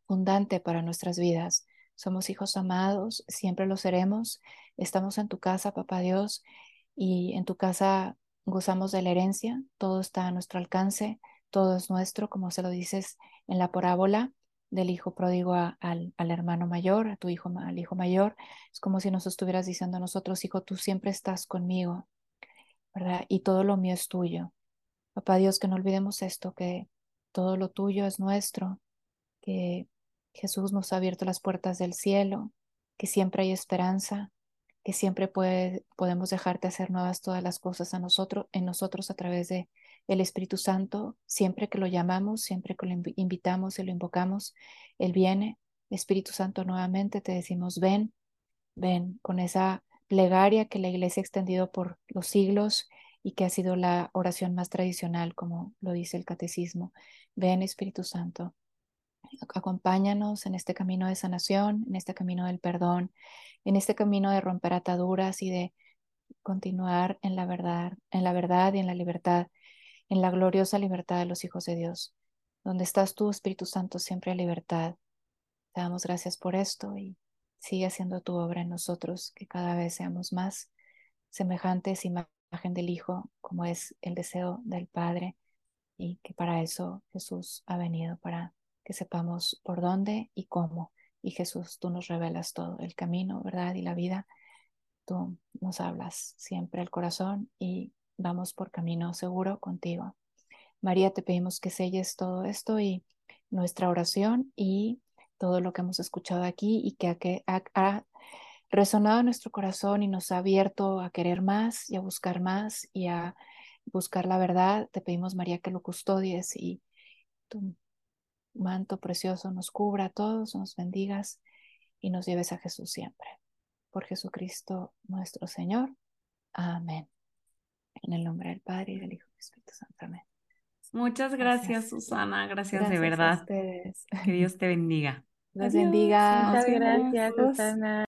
abundante para nuestras vidas. Somos hijos amados, siempre lo seremos. Estamos en tu casa, papá Dios, y en tu casa gozamos de la herencia, todo está a nuestro alcance, todo es nuestro, como se lo dices en la parábola del hijo pródigo al, al, hermano mayor, a tu hijo, al hijo mayor. Es como si nos estuvieras diciendo a nosotros, hijo, tú siempre estás conmigo, ¿verdad? Y todo lo mío es tuyo. Papá Dios, que no olvidemos esto, que todo lo tuyo es nuestro, que Jesús nos ha abierto las puertas del cielo, que siempre hay esperanza, que siempre puede, podemos dejarte hacer nuevas todas las cosas a nosotros, en nosotros a través de el Espíritu Santo, siempre que lo llamamos, siempre que lo invitamos y lo invocamos, Él viene. Espíritu Santo, nuevamente te decimos, ven, ven con esa plegaria que la iglesia ha extendido por los siglos y que ha sido la oración más tradicional, como lo dice el catecismo. Ven, Espíritu Santo, acompáñanos en este camino de sanación, en este camino del perdón, en este camino de romper ataduras y de continuar en la verdad, en la verdad y en la libertad en la gloriosa libertad de los hijos de Dios. Donde estás tú, Espíritu Santo, siempre hay libertad. Te damos gracias por esto y sigue haciendo tu obra en nosotros, que cada vez seamos más semejantes, imagen del Hijo, como es el deseo del Padre, y que para eso Jesús ha venido, para que sepamos por dónde y cómo. Y Jesús, tú nos revelas todo, el camino, verdad y la vida. Tú nos hablas siempre al corazón y vamos por camino seguro contigo. María, te pedimos que selles todo esto y nuestra oración y todo lo que hemos escuchado aquí y que ha, resonado en nuestro corazón y nos ha abierto a querer más y a buscar más y a buscar la verdad. Te pedimos, María, que lo custodies y tu manto precioso nos cubra a todos, nos bendigas y nos lleves a Jesús siempre. Por Jesucristo nuestro Señor. Amén. En el nombre del Padre y del Hijo y del Espíritu Santo. Amén. Muchas gracias, Susana. Gracias, de verdad. Que Dios te bendiga. Dios bendiga. Muchas gracias, Susana.